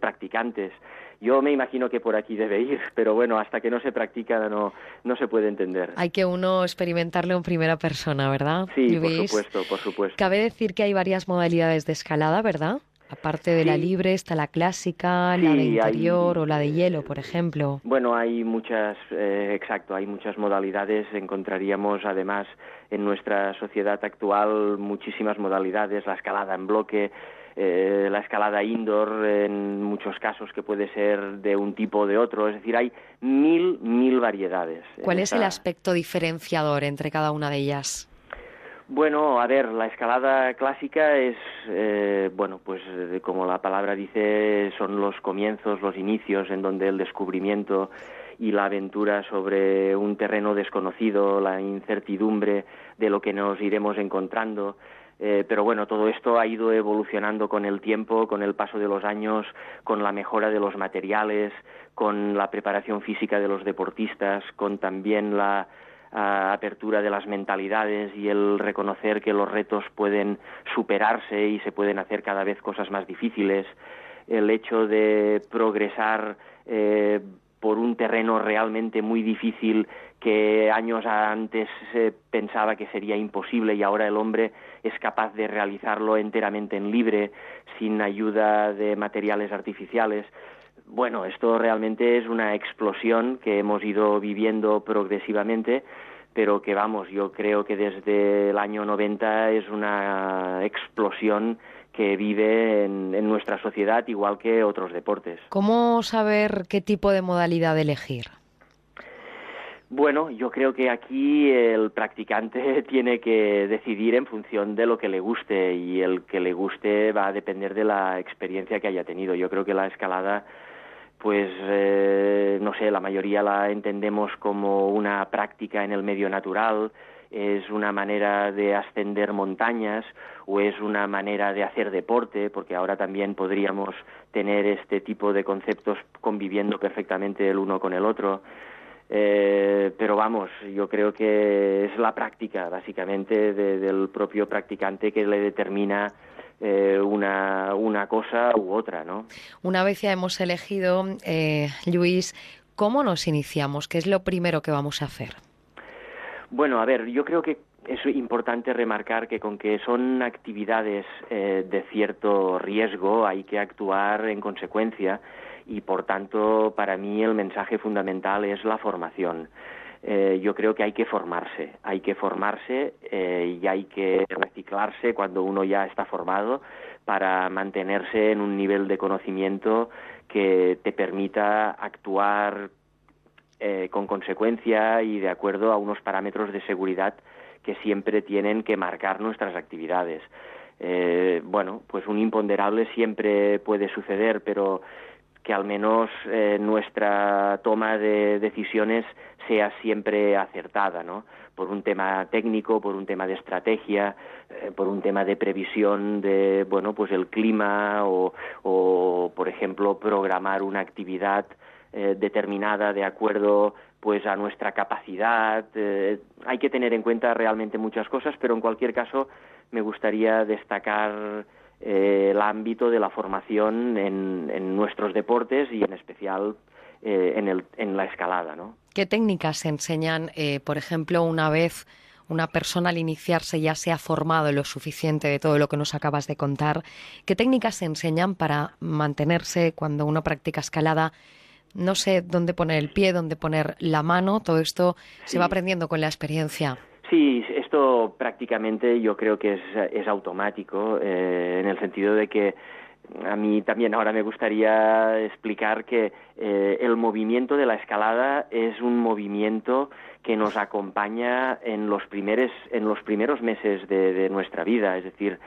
practicantes. Yo me imagino que por aquí debe ir, pero bueno, hasta que no se practica no, no se puede entender. Hay que uno experimentarlo en primera persona, ¿verdad? Sí, por supuesto, por supuesto. Cabe decir que hay varias modalidades de escalada, ¿verdad? Aparte de la libre está la clásica, la de interior o la de hielo, por ejemplo. Bueno, hay muchas, eh, exacto, hay muchas modalidades. Encontraríamos además en nuestra sociedad actual muchísimas modalidades, la escalada en bloque, eh, la escalada indoor en muchos casos que puede ser de un tipo o de otro, es decir, hay mil, mil variedades. ¿Cuál es el aspecto diferenciador entre cada una de ellas? Bueno, a ver, la escalada clásica es, eh, bueno, pues como la palabra dice, son los comienzos, los inicios en donde el descubrimiento y la aventura sobre un terreno desconocido, la incertidumbre de lo que nos iremos encontrando, eh, pero bueno, todo esto ha ido evolucionando con el tiempo, con el paso de los años, con la mejora de los materiales, con la preparación física de los deportistas, con también la apertura de las mentalidades y el reconocer que los retos pueden superarse y se pueden hacer cada vez cosas más difíciles, el hecho de progresar eh, por un terreno realmente muy difícil que años antes se pensaba que sería imposible y ahora el hombre es capaz de realizarlo enteramente en libre, sin ayuda de materiales artificiales. Bueno, esto realmente es una explosión que hemos ido viviendo progresivamente, pero que vamos, yo creo que desde el año 90 es una explosión que vive en, nuestra sociedad igual que otros deportes. ¿Cómo saber qué tipo de modalidad elegir? Bueno, yo creo que aquí el practicante <laughs> tiene que decidir en función de lo que le guste y el que le guste va a depender de la experiencia que haya tenido. Yo creo que la escalada, pues, eh, no sé, la mayoría la entendemos como una práctica en el medio natural, es una manera de ascender montañas o es una manera de hacer deporte, porque ahora también podríamos tener este tipo de conceptos conviviendo perfectamente el uno con el otro. Eh, pero vamos, yo creo que es la práctica, básicamente, del propio practicante que le determina eh, una, una cosa u otra, ¿no? Una vez ya hemos elegido, eh, Luis, ¿cómo nos iniciamos? ¿Qué es lo primero que vamos a hacer? Bueno, a ver, yo creo que es importante remarcar que con que son actividades eh, de cierto riesgo hay que actuar en consecuencia y por tanto para mí el mensaje fundamental es la formación. Eh, yo creo que hay que formarse, hay que formarse eh, y hay que reciclarse cuando uno ya está formado para mantenerse en un nivel de conocimiento que te permita actuar eh, con consecuencia y de acuerdo a unos parámetros de seguridad que siempre tienen que marcar nuestras actividades. Eh, bueno, pues un imponderable siempre puede suceder, pero que al menos eh, nuestra toma de decisiones sea siempre acertada, ¿no? Por un tema técnico, por un tema de estrategia, eh, por un tema de previsión de, bueno, pues el clima o, por ejemplo, programar una actividad eh, determinada de acuerdo pues a nuestra capacidad. Eh, hay que tener en cuenta realmente muchas cosas, pero en cualquier caso me gustaría destacar eh, el ámbito de la formación en, en nuestros deportes y en especial eh, en, el, en la escalada, ¿no? ¿Qué técnicas se enseñan, eh, por ejemplo, una vez una persona al iniciarse ya se ha formado lo suficiente de todo lo que nos acabas de contar? ¿Qué técnicas se enseñan para mantenerse cuando uno practica escalada? No sé dónde poner el pie, dónde poner la mano, todo esto se va aprendiendo con la experiencia. Sí, esto prácticamente yo creo que es, automático, eh, en el sentido de que a mí también ahora me gustaría explicar que eh, el movimiento de la escalada es un movimiento que nos acompaña en los primeros, en los primeros meses de, de nuestra vida. Es decir,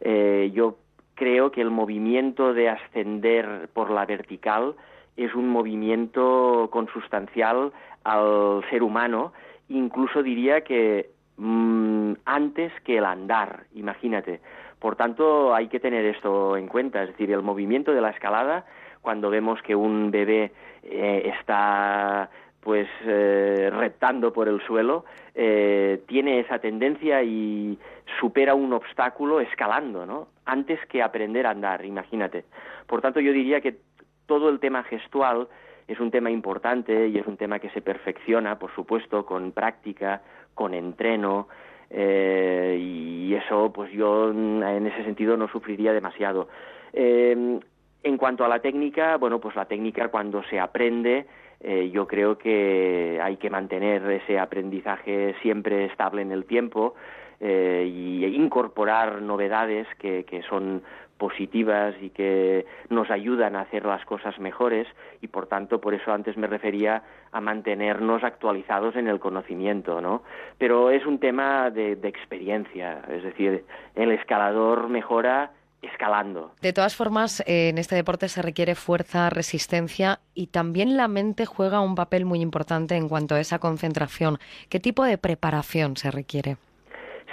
eh, yo creo que el movimiento de ascender por la vertical es un movimiento consustancial al ser humano, incluso diría que mmm, antes que el andar, imagínate. Por tanto, hay que tener esto en cuenta, es decir, el movimiento de la escalada, cuando vemos que un bebé eh, está pues eh, reptando por el suelo, eh, tiene esa tendencia y supera un obstáculo escalando, ¿no? Antes que aprender a andar, imagínate. Por tanto, yo diría que todo el tema gestual es un tema importante y es un tema que se perfecciona, por supuesto, con práctica, con entreno, eh, y eso, pues yo en ese sentido no sufriría demasiado. Eh, en cuanto a la técnica, bueno, pues la técnica cuando se aprende, eh, yo creo que hay que mantener ese aprendizaje siempre estable en el tiempo eh, y incorporar novedades que, que son positivas y que nos ayudan a hacer las cosas mejores y por tanto por eso antes me refería a mantenernos actualizados en el conocimiento, ¿no? Pero es un tema de, experiencia, es decir, el escalador mejora escalando. De todas formas, eh, en este deporte se requiere fuerza, resistencia y también la mente juega un papel muy importante en cuanto a esa concentración. ¿Qué tipo de preparación se requiere?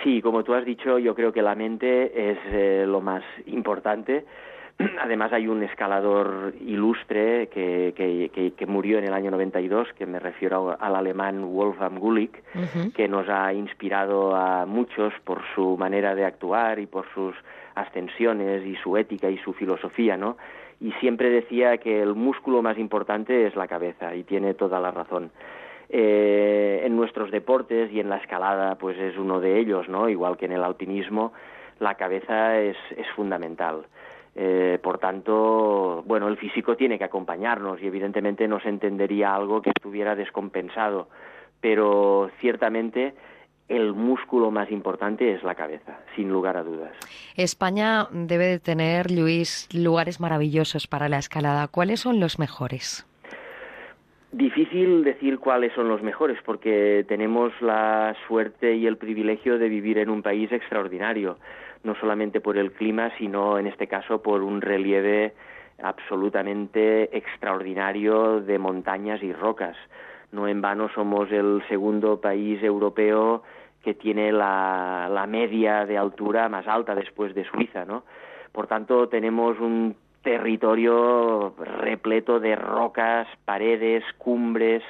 Sí, como tú has dicho, yo creo que la mente es eh, lo más importante. <clears throat> Además hay un escalador ilustre que, que, que, que, murió en el año 92, que me refiero al alemán Wolfgang uh -huh. que nos ha inspirado a muchos por su manera de actuar y por sus ascensiones y su ética y su filosofía, ¿no? Y siempre decía que el músculo más importante es la cabeza y tiene toda la razón. Eh, en nuestros deportes y en la escalada, pues es uno de ellos, ¿no? Igual que en el alpinismo, la cabeza es, es fundamental. Eh, por tanto, bueno, el físico tiene que acompañarnos y evidentemente no se entendería algo que estuviera descompensado, pero ciertamente el músculo más importante es la cabeza, sin lugar a dudas. España debe de tener, Luis, lugares maravillosos para la escalada. ¿Cuáles son los mejores? Difícil decir cuáles son los mejores porque tenemos la suerte y el privilegio de vivir en un país extraordinario, no solamente por el clima, sino en este caso por un relieve absolutamente extraordinario de montañas y rocas. No en vano somos el segundo país europeo que tiene la, la media de altura más alta después de Suiza, ¿no? Por tanto, tenemos un territorio repleto de rocas, paredes, cumbres.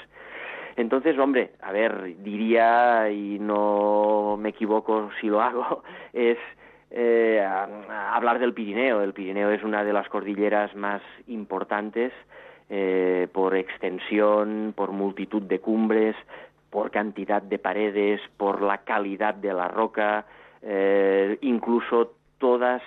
Entonces, hombre, a ver, diría, y no me equivoco si lo <laughs> hago, es eh, hablar del Pirineo. El Pirineo es una de las cordilleras más importantes eh, por extensión, por multitud de cumbres, por cantidad de paredes, por la calidad de la roca, eh, incluso todas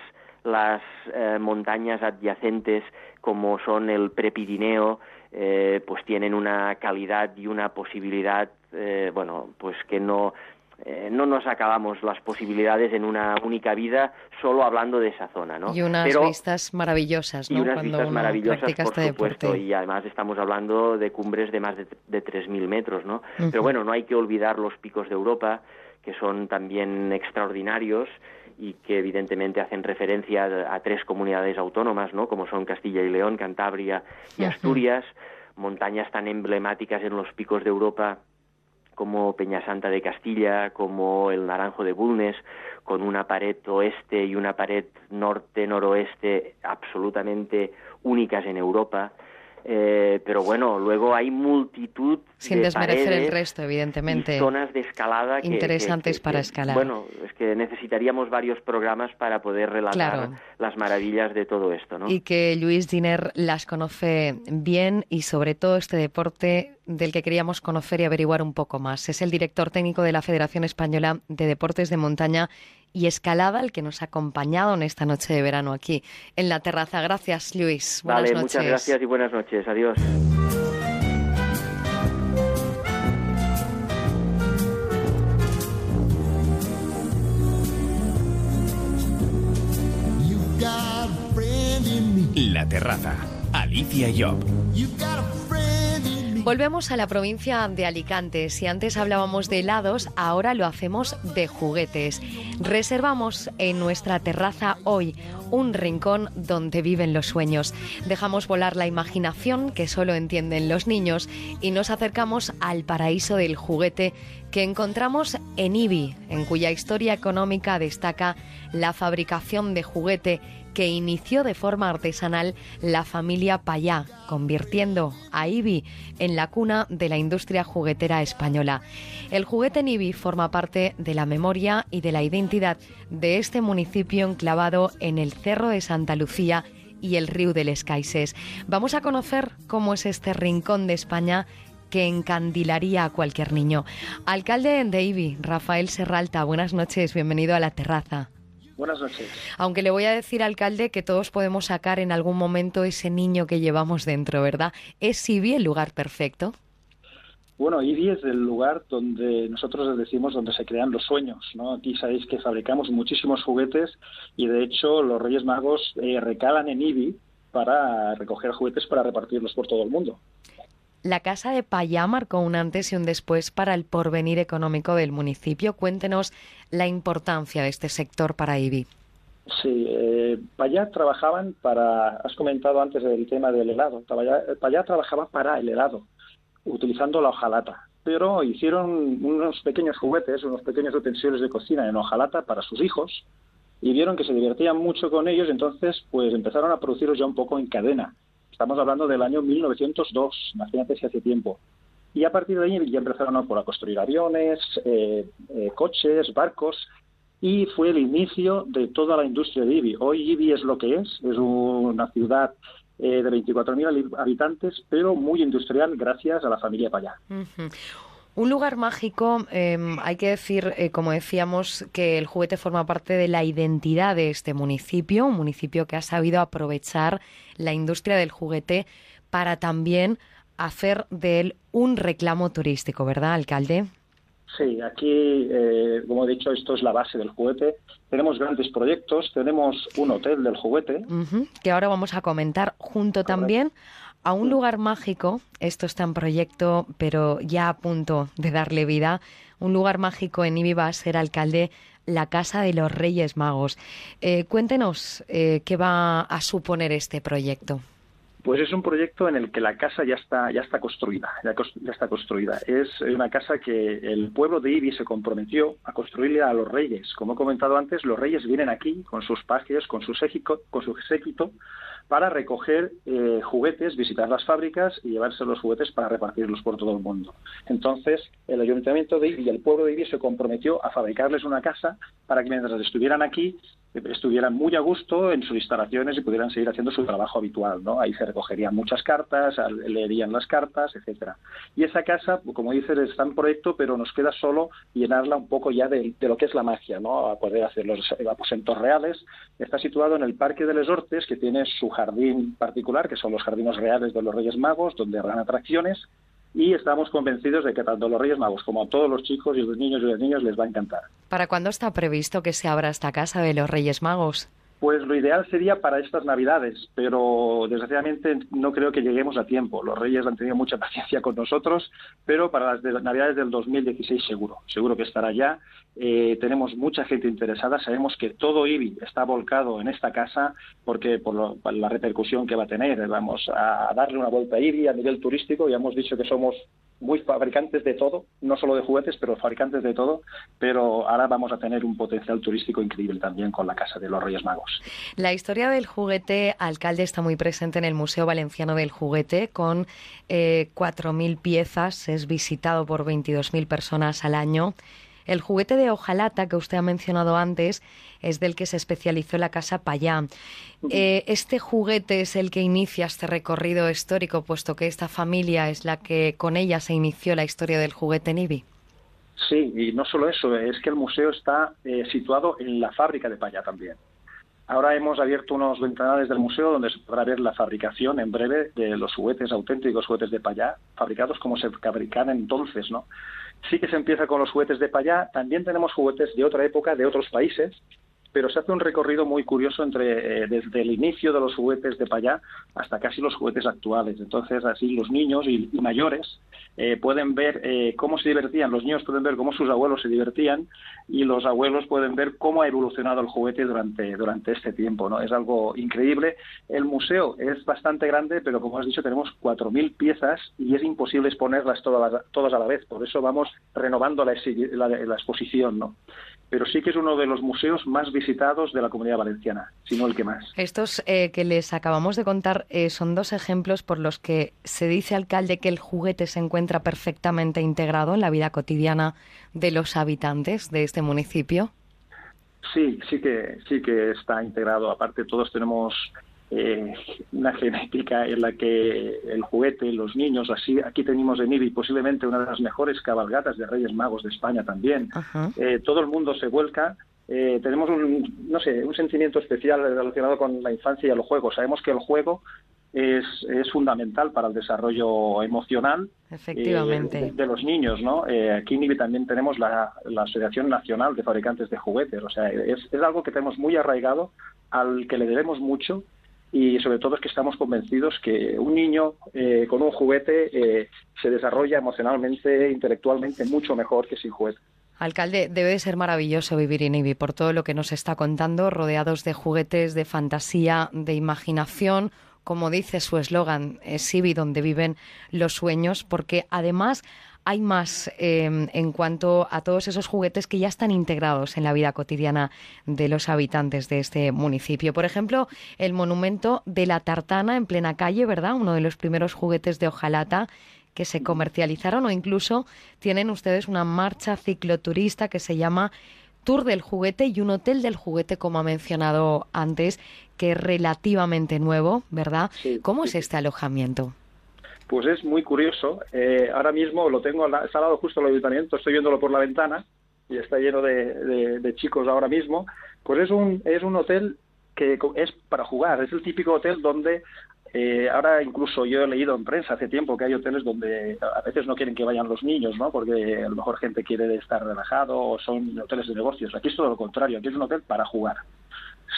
las eh, montañas adyacentes como son el Prepirineo, eh, pues tienen una calidad y una posibilidad, eh, bueno, pues que no, eh, no nos acabamos las posibilidades en una única vida solo hablando de esa zona, ¿no? Y unas Pero, vistas maravillosas, ¿no? Y unas Cuando vistas uno maravillosas, por este supuesto, deporte. y además estamos hablando de cumbres de más de, de 3.000 metros, ¿no? Pero bueno, no hay que olvidar los picos de Europa, que son también extraordinarios y que evidentemente hacen referencia a, tres comunidades autónomas, ¿no? Como son Castilla y León, Cantabria y Asturias, montañas tan emblemáticas en los picos de Europa como Peñasanta de Castilla, como el Naranjo de Bulnes, con una pared oeste y una pared norte-noroeste absolutamente únicas en Europa. Eh, pero bueno, luego hay multitud sin desmerecer el resto, evidentemente. zonas de escalada interesantes para escalar. Bueno, es que necesitaríamos varios programas para poder relatar las maravillas de todo esto, ¿no? Y que Luis Diner las conoce bien y sobre todo este deporte del que queríamos conocer y averiguar un poco más. Es el director técnico de la Federación Española de Deportes de Montaña y Escalada, el que nos ha acompañado en esta noche de verano aquí en la terraza. Gracias, Luis. Buenas vale, muchas gracias y buenas noches. Adiós. La terraza. Alicia Job. Volvemos a la provincia de Alicante. Si antes hablábamos de helados, ahora lo hacemos de juguetes. Reservamos en nuestra terraza hoy un rincón donde viven los sueños. Dejamos volar la imaginación que solo entienden los niños y nos acercamos al paraíso del juguete que encontramos en IBI, en cuya historia económica destaca la fabricación de juguete que inició de forma artesanal la familia Payá, convirtiendo a IBI en la cuna de la industria juguetera española. El juguete en IBI forma parte de la memoria y de la identidad de este municipio enclavado en el Cerro de Santa Lucía y el Río de Les. Vamos a conocer cómo es este rincón de España que encandilaría a cualquier niño. Alcalde de IBI, Rafael Serralta, buenas noches, bienvenido a la terraza. Buenas noches. Aunque le voy a decir, alcalde, que todos podemos sacar en algún momento ese niño que llevamos dentro, ¿verdad? ¿Es IBI el lugar perfecto? Bueno, IBI es el lugar donde nosotros decimos donde se crean los sueños, ¿no? Aquí sabéis que fabricamos muchísimos juguetes y de hecho los Reyes Magos eh, recalan en IBI para recoger juguetes para repartirlos por todo el mundo. La Casa de Payá marcó un antes y un después para el porvenir económico del municipio. Cuéntenos la importancia de este sector para IBI. Sí, eh, Payá trabajaban para, has comentado antes del tema del helado, Payá, trabajaba para el helado, utilizando la hojalata, pero hicieron unos pequeños juguetes, unos pequeños utensilios de cocina en hojalata para sus hijos y vieron que se divertían mucho con ellos, entonces pues empezaron a producirlos ya un poco en cadena Estamos hablando del año 1902, imagínate si hace tiempo. Y a partir de ahí ya empezaron a, construir aviones, eh, eh, coches, barcos, y fue el inicio de toda la industria de IBI. Hoy IBI es lo que es, es una ciudad eh, de 24.000 habitantes, pero muy industrial gracias a la familia Payá. Un lugar mágico, em, hay que decir, eh, como decíamos, que el juguete forma parte de la identidad de este municipio, un municipio que ha sabido aprovechar la industria del juguete para también hacer de él un reclamo turístico, ¿verdad, alcalde? Sí, aquí, eh, como he dicho, esto es la base del juguete. Tenemos grandes proyectos, tenemos un hotel del juguete. que ahora vamos a comentar junto también a un lugar mágico, esto está en proyecto, pero ya a punto de darle vida, un lugar mágico en Ibi va a ser alcalde la Casa de los Reyes Magos. Eh, cuéntenos eh, qué va a suponer este proyecto. Pues es un proyecto en el que la casa ya está, ya está construida, ya, está construida. Es una casa que el pueblo de Ibi se comprometió a construirle a los reyes. Como he comentado antes, los reyes vienen aquí con sus pajes, con su séquito, con su séquito para recoger eh, juguetes, visitar las fábricas y llevarse los juguetes para repartirlos por todo el mundo. Entonces, el ayuntamiento de Ibi y el pueblo de Ibi se comprometió a fabricarles una casa para que mientras estuvieran aquí estuvieran muy a gusto en sus instalaciones y pudieran seguir haciendo su trabajo habitual, ¿no? Ahí se recogerían muchas cartas, leerían las cartas, etcétera. Y esa casa, como dices, está en proyecto, pero nos queda solo llenarla un poco ya de, lo que es la magia, ¿no? A poder hacer los aposentos reales. Está situado en el Parque de Les Hortes, que tiene su jardín particular, que son los jardines reales de los Reyes Magos, donde habrán atracciones, y estamos convencidos de que tanto los Reyes Magos como todos los chicos y los niños y los niños les va a encantar. ¿Para cuándo está previsto que se abra esta casa de los Reyes Magos? Pues lo ideal sería para estas Navidades, pero desgraciadamente no creo que lleguemos a tiempo. Los Reyes han tenido mucha <laughs> paciencia con nosotros, pero para las Navidades del 2016 seguro, seguro que estará ya. Eh, tenemos mucha gente interesada, sabemos que todo IBI está volcado en esta casa porque por, por, la repercusión que va a tener. Vamos a darle una vuelta a IBI a nivel turístico, ya hemos dicho que somos muy fabricantes de todo, no solo de juguetes, pero fabricantes de todo, pero ahora vamos a tener un potencial turístico increíble también con la Casa de los Reyes Magos. La historia del juguete, alcalde, está muy presente en el Museo Valenciano del Juguete, con eh, 4.000 piezas, es visitado por 22.000 personas al año. El juguete de hojalata que usted ha mencionado antes es del que se especializó la Casa Payá. Eh, este juguete es el que inicia este recorrido histórico, puesto que esta familia es la que con ella se inició la historia del juguete Nibi. Sí, y no solo eso, es que el museo está eh, situado en la fábrica de Payá también. Ahora hemos abierto unos ventanales del museo donde se podrá ver la fabricación en breve de los juguetes auténticos, juguetes de Payá, fabricados como se fabrican entonces, ¿no? Sí que se empieza con los juguetes de Payá, también tenemos juguetes de otra época, de otros países, pero se hace un recorrido muy curioso entre eh, desde el inicio de los juguetes de Payá hasta casi los juguetes actuales. Entonces, así los niños y, mayores eh, pueden ver eh, cómo se divertían, los niños pueden ver cómo sus abuelos se divertían y los abuelos pueden ver cómo ha evolucionado el juguete durante, durante este tiempo. ¿no? Es algo increíble. El museo es bastante grande, pero como has dicho, tenemos 4.000 piezas y es imposible exponerlas todas, todas a la vez. Por eso vamos renovando la, la, la exposición. ¿no? Pero sí que es uno de los museos más visitados de la comunidad valenciana, si no el que más. Estos eh, que les acabamos de contar eh, son dos ejemplos por los que se dice, alcalde, que el juguete se encuentra perfectamente integrado en la vida cotidiana de los habitantes de este municipio. Sí, sí que sí que está integrado. Aparte, todos tenemos eh, una genética en la que el juguete, los niños, así aquí tenemos en IBI posiblemente una de las mejores cabalgatas de Reyes Magos de España también. Eh, todo el mundo se vuelca. Eh, tenemos un, no sé, un sentimiento especial relacionado con la infancia y el juego. Sabemos que el juego es, es fundamental para el desarrollo emocional Efectivamente. Eh, de, de, los niños, ¿no? Eh, aquí en IBI también tenemos la, la, Asociación Nacional de Fabricantes de Juguetes, o sea, es, es algo que tenemos muy arraigado, al que le debemos mucho y sobre todo es que estamos convencidos que un niño eh, con un juguete eh, se desarrolla emocionalmente, intelectualmente mucho mejor que sin juguete. Alcalde, debe de ser maravilloso vivir en IBI por todo lo que nos está contando, rodeados de juguetes, de fantasía, de imaginación. Como dice su eslogan, es IBI donde viven los sueños, porque además hay más eh, en cuanto a todos esos juguetes que ya están integrados en la vida cotidiana de los habitantes de este municipio. Por ejemplo, el monumento de la tartana en plena calle, ¿verdad? Uno de los primeros juguetes de hojalata que se comercializaron o incluso tienen ustedes una marcha cicloturista que se llama Tour del Juguete y un Hotel del Juguete, como ha mencionado antes, que es relativamente nuevo, ¿verdad? Sí, ¿Cómo sí. es este alojamiento? Pues es muy curioso. Eh, ahora mismo lo tengo al lado justo al ayuntamiento, estoy viéndolo por la ventana y está lleno de, de, de, chicos ahora mismo. Pues es un, es un hotel que es para jugar, es el típico hotel donde eh, ahora incluso yo he leído en prensa hace tiempo que hay hoteles donde a veces no quieren que vayan los niños, ¿no? Porque a lo mejor gente quiere estar relajado o son hoteles de negocios. Aquí es todo lo contrario, aquí es un hotel para jugar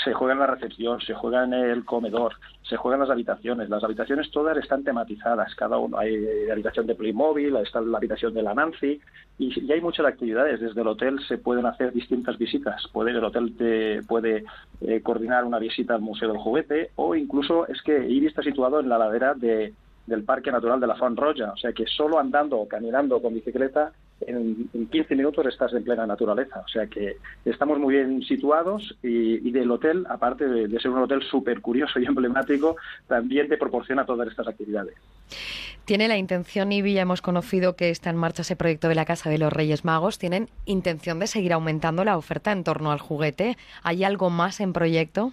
se juega en la recepción, se juega en el comedor, se juega en las habitaciones. Las habitaciones todas están tematizadas, cada uno. Hay la habitación de Playmobil, está la habitación de la Nancy, y, y hay muchas actividades. Desde el hotel se pueden hacer distintas visitas. Puede, el hotel te puede eh, coordinar una visita al Museo del Juguete, o incluso es que IBI está situado en la ladera de, del Parque Natural de la Font Roja, o sea que solo andando o caminando con bicicleta en, en, 15 minutos estás en plena naturaleza. O sea que estamos muy bien situados y, y del hotel, aparte de, de ser un hotel súper curioso y emblemático, también te proporciona todas estas actividades. Tiene la intención, Ibi, ya hemos conocido que está en marcha ese proyecto de la Casa de los Reyes Magos. ¿Tienen intención de seguir aumentando la oferta en torno al juguete? ¿Hay algo más en proyecto?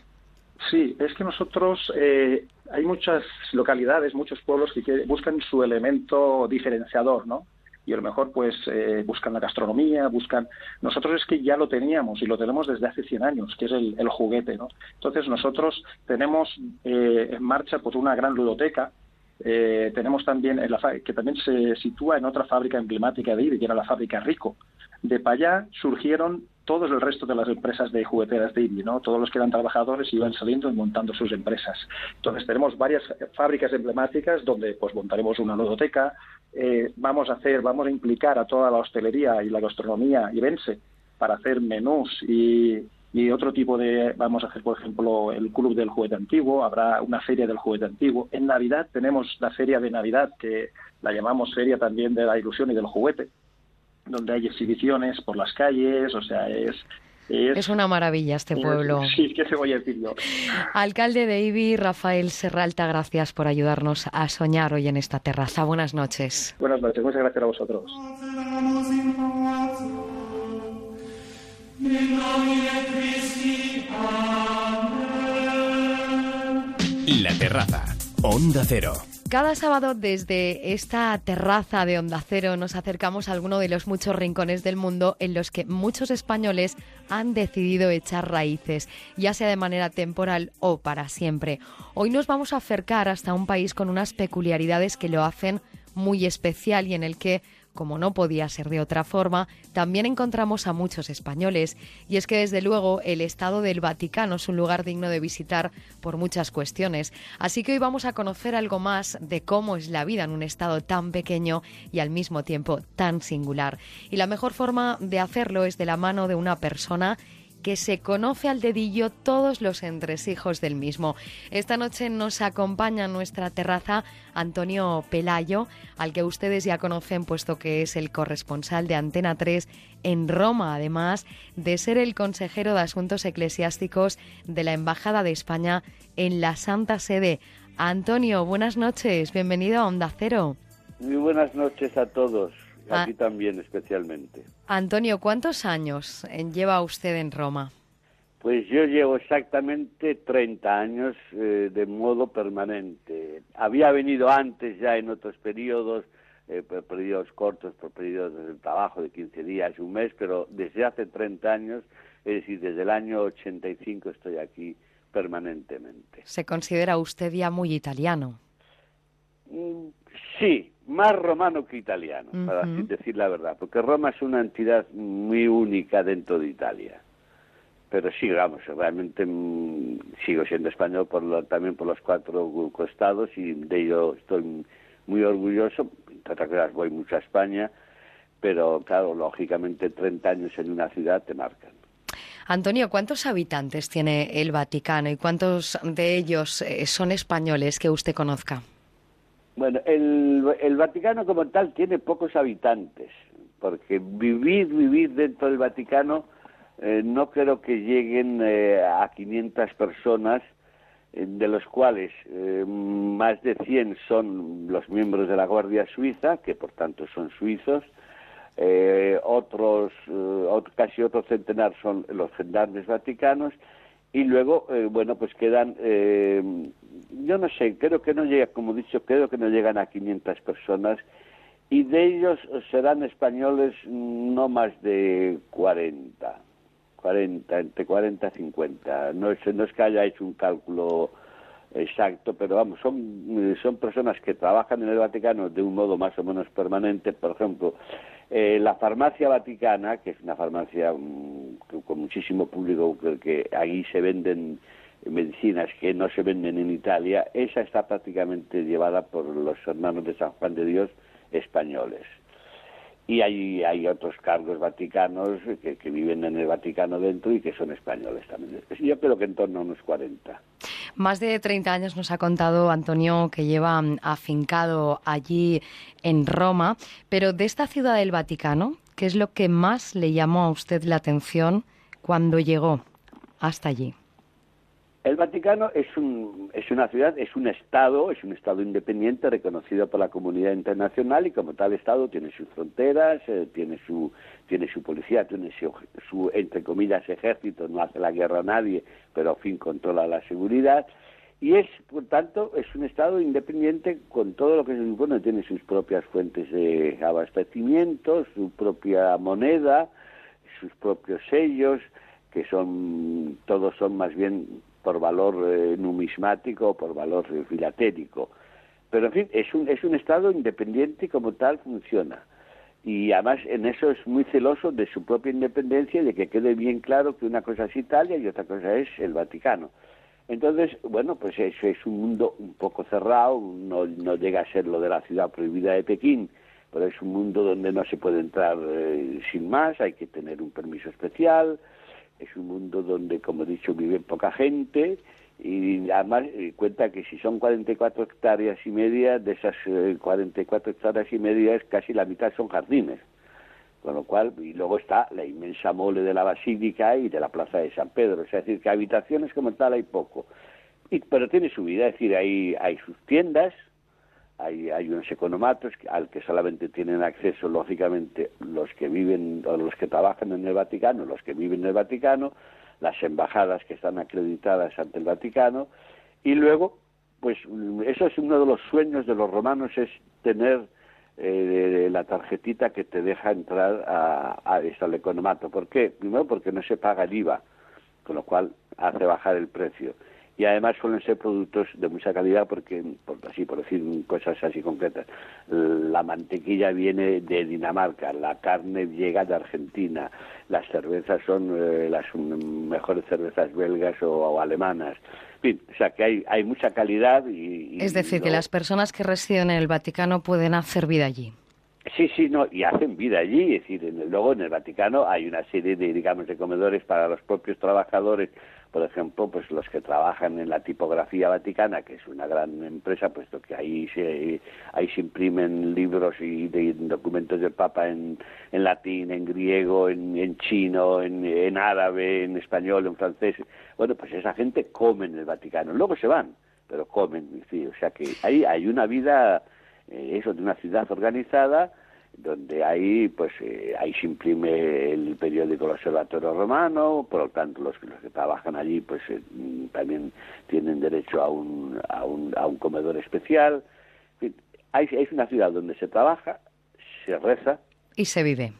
Sí, es que nosotros eh, hay muchas localidades, muchos pueblos que buscan su elemento diferenciador, ¿no? y a lo mejor pues eh, buscan la gastronomía, buscan... Nosotros es que ya lo teníamos y lo tenemos desde hace 100 años, que es el, juguete, ¿no? Entonces nosotros tenemos eh, en marcha pues una gran ludoteca, eh, tenemos también, en la que también se sitúa en otra fábrica emblemática de IBI, que era la fábrica Rico. De allá surgieron todos el resto de las empresas de jugueteras de. Todos los que eran trabajadores iban saliendo y montando sus empresas. Entonces tenemos varias fábricas emblemáticas donde pues montaremos una ludoteca, eh, vamos a hacer, vamos a implicar a toda la hostelería y la gastronomía ibense para hacer menús y, y otro tipo de, vamos a hacer por ejemplo el club del juguete antiguo, habrá una feria del juguete antiguo. En Navidad tenemos la feria de Navidad que la llamamos feria también de la ilusión y del juguete donde hay exhibiciones por las calles, o sea, es... Es, una maravilla este pueblo. Sí, ¿qué se voy a decir yo? Alcalde de Ibi, Rafael Serralta, gracias por ayudarnos a soñar hoy en esta terraza. Buenas noches. Buenas noches, muchas gracias a vosotros. La terraza, Onda Cero. Cada sábado desde esta terraza de Onda Cero nos acercamos a alguno de los muchos rincones del mundo en los que muchos españoles han decidido echar raíces, ya sea de manera temporal o para siempre. Hoy nos vamos a acercar hasta un país con unas peculiaridades que lo hacen muy especial y en el que como no podía ser de otra forma, también encontramos a muchos españoles. Y es que desde luego el Estado del Vaticano es un lugar digno de visitar por muchas cuestiones. Así que hoy vamos a conocer algo más de cómo es la vida en un Estado tan pequeño y al mismo tiempo tan singular. Y la mejor forma de hacerlo es de la mano de una persona que se conoce al dedillo todos los entresijos del mismo. Esta noche nos acompaña en nuestra terraza Antonio Pelayo, al que ustedes ya conocen puesto que es el corresponsal de Antena 3 en Roma, además de ser el consejero de Asuntos Eclesiásticos de la Embajada de España en la Santa Sede. Antonio, buenas noches, bienvenido a Onda Cero. Muy buenas noches a todos. A ti también especialmente. Antonio, ¿cuántos años lleva usted en Roma? Pues yo llevo exactamente 30 años eh, de modo permanente. Había venido antes ya en otros periodos, eh, por periodos cortos, por periodos de trabajo de 15 días, un mes, pero desde hace 30 años, es decir, desde el año 85 estoy aquí permanentemente. ¿Se considera usted ya muy italiano? Mm, sí, más romano que italiano, para decir la verdad, porque Roma es una entidad muy única dentro de Italia. Pero sí, vamos, realmente mm, sigo siendo español por lo, también por los cuatro costados y de ello estoy muy orgulloso. Entre voy mucho a España, pero claro, lógicamente 30 años en una ciudad te marcan. Antonio, ¿cuántos habitantes tiene el Vaticano y cuántos de ellos eh, son españoles que usted conozca? Bueno, el, Vaticano como tal tiene pocos habitantes, porque vivir, vivir dentro del Vaticano eh, no creo que lleguen eh, a 500 personas, eh, de los cuales más de 100 son los miembros de la Guardia Suiza, que por tanto son suizos, otros, casi otro centenar son los gendarmes vaticanos, y luego, bueno, pues quedan yo no sé, creo que no llega, como he dicho, creo que no llegan a 500 personas y de ellos serán españoles no más de 40, 40, entre 40 y 50. No es, no es que haya hecho un cálculo exacto, pero vamos, son, son personas que trabajan en el Vaticano de un modo más o menos permanente. Por ejemplo, eh, la farmacia vaticana, que es una farmacia mm, con muchísimo público, que, que ahí se venden medicinas que no se venden en Italia, esa está prácticamente llevada por los hermanos de San Juan de Dios españoles. Y hay, hay otros cargos vaticanos que, que viven en el Vaticano dentro y que son españoles también. Yo creo que en torno a unos 40. Más de 30 años nos ha contado Antonio que lleva afincado allí en Roma, pero de esta ciudad del Vaticano, ¿qué es lo que más le llamó a usted la atención cuando llegó hasta allí? El Vaticano es, un, es una ciudad, es un Estado, es un Estado independiente reconocido por la comunidad internacional y como tal Estado tiene sus fronteras, eh, tiene, su, tiene su policía, tiene su, entre comillas, ejército, no hace la guerra a nadie, pero a fin controla la seguridad. Y es, por tanto, es un Estado independiente con todo lo que se supone, tiene sus propias fuentes de abastecimiento, su propia moneda, sus propios sellos, que son, todos son más bien por valor eh, numismático o por valor filatélico. Pero, en fin, es un, es un Estado independiente y como tal funciona. y además en eso es muy celoso de su propia independencia y de que quede bien claro que una cosa es Italia y otra cosa es el Vaticano. Entonces, bueno, pues eso es un mundo un poco cerrado, no, no llega a ser lo de la ciudad prohibida de Pekín, pero es un mundo donde no se puede entrar eh, sin más, hay que tener un permiso especial, es un mundo donde, como he dicho, vive poca gente y además eh, cuenta que si son 44 hectáreas y media, de esas eh, 44 hectáreas y media, casi la mitad son jardines. Con lo cual, y luego está la inmensa mole de la Basílica y de la Plaza de San Pedro. Es decir, que habitaciones como tal hay poco. Y, pero tiene su vida, es decir, hay, hay sus tiendas, hay, hay unos economatos al que solamente tienen acceso, lógicamente, los que viven o los que trabajan en el Vaticano, los que viven en el Vaticano, las embajadas que están acreditadas ante el Vaticano, y luego, pues eso es uno de los sueños de los romanos, es tener eh, la tarjetita que te deja entrar a, a al economato. ¿Por qué? Primero porque no se paga el IVA, con lo cual hace bajar el precio y además suelen ser productos de mucha calidad porque, por, así por decir cosas así concretas, la mantequilla viene de Dinamarca, la carne llega de Argentina, las cervezas son eh, las mejores cervezas belgas o, alemanas. En fin, o sea que hay, hay mucha calidad y... es decir, que las personas que residen en el Vaticano pueden hacer vida allí. Sí, sí, no, y hacen vida allí, es decir, en el, luego en el Vaticano hay una serie de, digamos, de comedores para los propios trabajadores por ejemplo, pues los que trabajan en la tipografía vaticana, que es una gran empresa, puesto que ahí se, ahí se imprimen libros y de, documentos del Papa en, en latín, en griego, en, en chino, en, en, árabe, en español, en francés. Bueno, pues esa gente come en el Vaticano. Luego se van, pero comen. Sí, o sea que ahí hay una vida, eh, eso, de una ciudad organizada, donde ahí pues eh, ahí se imprime el periódico El Observatorio Romano, por lo tanto los, los que trabajan allí pues eh, también tienen derecho a un, a un, a un comedor especial. En hay, es una ciudad donde se trabaja, se reza y se vive.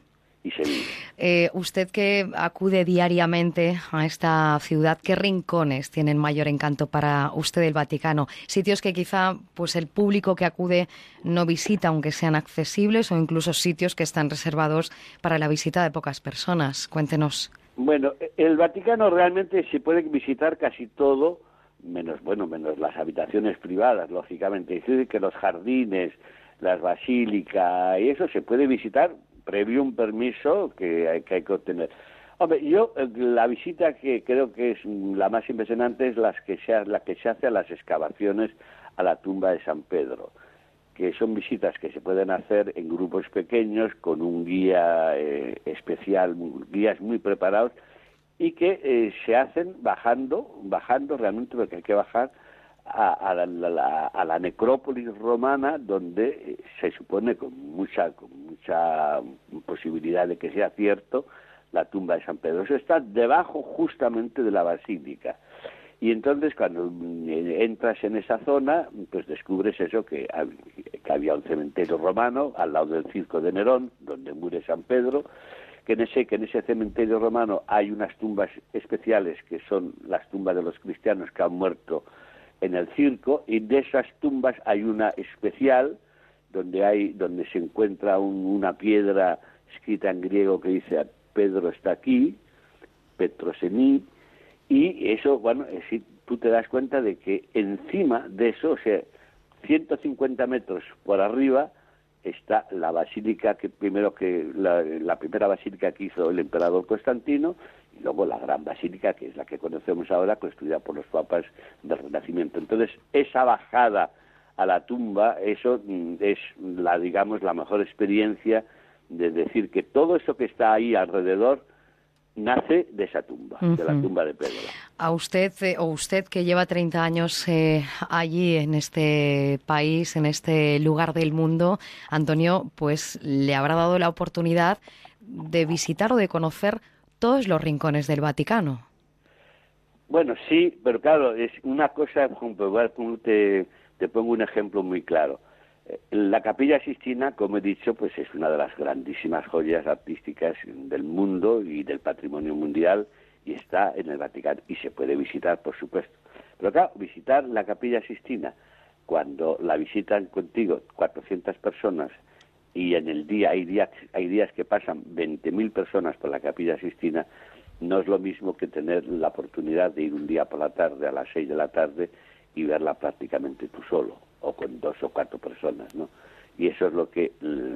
Y. Eh, usted que acude diariamente a esta ciudad, ¿qué rincones tienen mayor encanto para usted del Vaticano? Sitios que quizá pues el público que acude no visita, aunque sean accesibles, o incluso sitios que están reservados para la visita de pocas personas. Cuéntenos. Bueno, el Vaticano realmente se puede visitar casi todo, menos bueno, menos las habitaciones privadas, lógicamente. Es decir, que los jardines, las basílicas y eso se puede visitar previo un permiso que hay que, hay que obtener. Hombre, yo eh, la visita que creo que es la más impresionante es las que se, la que se hace a las excavaciones a la tumba de San Pedro, que son visitas que se pueden hacer en grupos pequeños con un guía eh, especial, guías muy preparados y que eh, se hacen bajando, bajando realmente porque hay que bajar a, la, a, la, necrópolis romana donde eh, se supone con mucha con mucha posibilidad de que sea cierto la tumba de San Pedro. Eso está debajo justamente de la basílica. Y entonces cuando eh, entras en esa zona, pues descubres eso, que, que había un cementerio romano al lado del circo de Nerón, donde muere San Pedro, que en ese, que en ese cementerio romano hay unas tumbas especiales que son las tumbas de los cristianos que han muerto en el circo y de esas tumbas hay una especial donde hay donde se encuentra una piedra escrita en griego que dice Pedro está aquí Petrosení y eso bueno si tú te das cuenta de que encima de eso o sea 150 metros por arriba está la basílica que primero que la primera basílica que hizo el emperador Constantino y luego la gran basílica, que es la que conocemos ahora, construida por los papas del Renacimiento. Entonces, esa bajada a la tumba, eso mm, es la, digamos, la mejor experiencia de decir que todo eso que está ahí alrededor nace de esa tumba, de la tumba de Pedro. A usted, eh, o usted que lleva 30 años eh, allí en este país, en este lugar del mundo, Antonio, pues le habrá dado la oportunidad de visitar o de conocer todos los rincones del Vaticano. Bueno, sí, pero claro, es una cosa, te, te pongo un ejemplo muy claro. Eh, la Capilla Sistina, como he dicho, pues es una de las grandísimas joyas artísticas del mundo y del patrimonio mundial y está en el Vaticano y se puede visitar, por supuesto. Pero claro, visitar la Capilla Sistina cuando la visitan contigo 400 personas y en el día hay días, hay días que pasan 20.000 personas por la Capilla Sistina, no es lo mismo que tener la oportunidad de ir un día por la tarde a las 6 de la tarde y verla prácticamente tú solo o con dos o cuatro personas, ¿no? Y eso es lo que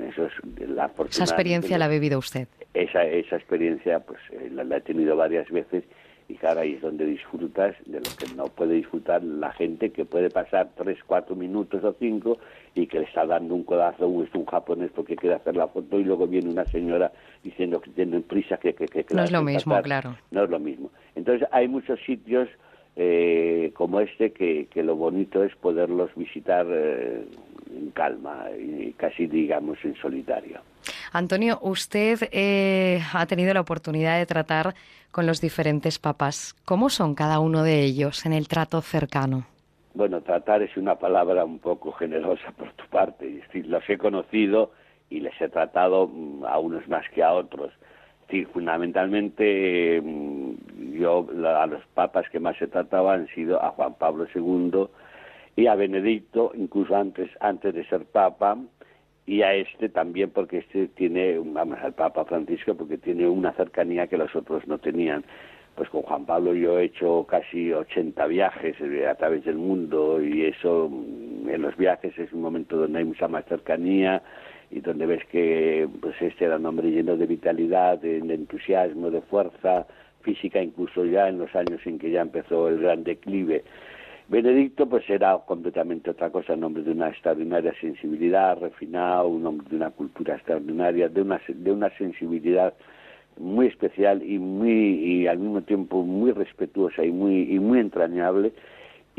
eso es la Esa experiencia la ha vivido usted. Esa esa experiencia pues eh, la, la he tenido varias veces y claro, ahí es donde disfrutas de lo que no puede disfrutar la gente que puede pasar tres, cuatro minutos o cinco y que le está dando un codazo a un, un japonés porque quiere hacer la foto y luego viene una señora diciendo que tienen prisa que... que, que, que No es lo mismo, pasar. claro. No es lo mismo. Entonces hay muchos sitios eh, como este que, que lo bonito es poderlos visitar eh, en calma y casi digamos en solitario. Antonio, usted eh, ha tenido la oportunidad de tratar con los diferentes papas. ¿Cómo son cada uno de ellos en el trato cercano? Bueno, tratar es una palabra un poco generosa por tu parte. Es decir, los he conocido y les he tratado mm, a unos más que a otros. Es decir, fundamentalmente mm, yo a los papas que más he tratado han sido a Juan Pablo II y a Benedicto, incluso antes, antes de ser papa, y a este también porque este tiene, vamos, al Papa Francisco porque tiene una cercanía que los otros no tenían. Pues con Juan Pablo yo he hecho casi 80 viajes eh, a través del mundo y eso mm, en los viajes es un momento donde hay mucha más cercanía y donde ves que pues este era un hombre lleno de vitalidad, de, de entusiasmo, de fuerza física, incluso ya en los años en que ya empezó el gran declive. Benedicto pues era completamente otra cosa, un hombre de una extraordinaria sensibilidad, refinado, un hombre de una cultura extraordinaria, de una, de una sensibilidad muy especial y muy y al mismo tiempo muy respetuosa y muy y muy entrañable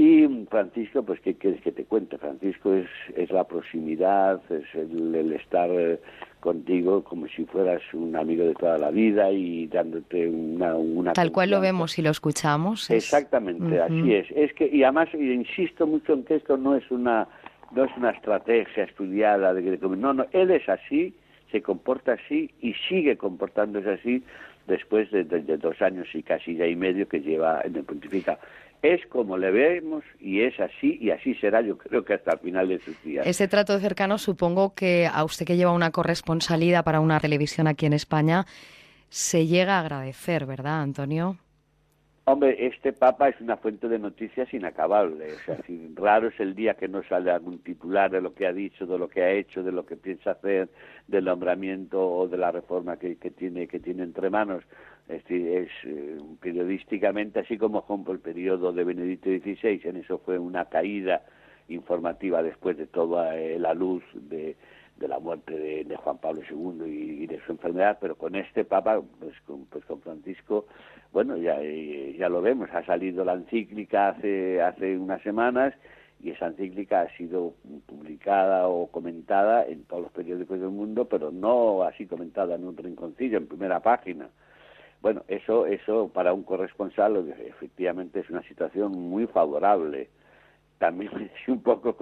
y Francisco pues qué quieres que te cuente Francisco es es la proximidad es el, el estar eh, contigo como si fueras un amigo de toda la vida y dándote una una Tal cual lo vemos y lo escuchamos. es- Exactamente, así es. Es que y además y insisto mucho en que esto no es una no es una estrategia estudiada de que no no él es así se comporta así y sigue comportándose así después de, de- de dos años y casi ya y medio que lleva en el pontificado. Es como le vemos y es así y así será yo creo que hasta el final de sus días. Ese trato cercano supongo que a usted que lleva una corresponsalidad para una televisión aquí en España se llega a agradecer, ¿verdad, Antonio? Hombre, este Papa es una fuente de noticias inacabable. O sea, <laughs> si raro es el día que no sale algún titular de lo que ha dicho, de lo que ha hecho, de lo que piensa hacer, del nombramiento o de la reforma que, que tiene que tiene entre manos. Es, es eh, periodísticamente, así como por el periodo de Benedicto XVI, en eso fue una caída informativa después de toda eh, la luz de, la muerte de, Juan Pablo II y, y de su enfermedad, pero con este Papa, pues con, pues con Francisco, bueno, ya, eh, ya lo vemos, ha salido la encíclica hace, hace unas semanas y esa encíclica ha sido publicada o comentada en todos los periódicos del mundo, pero no así comentada en un rinconcillo, en primera página. Bueno, eso, eso para un corresponsal efectivamente es una situación muy favorable. También <laughs> es un poco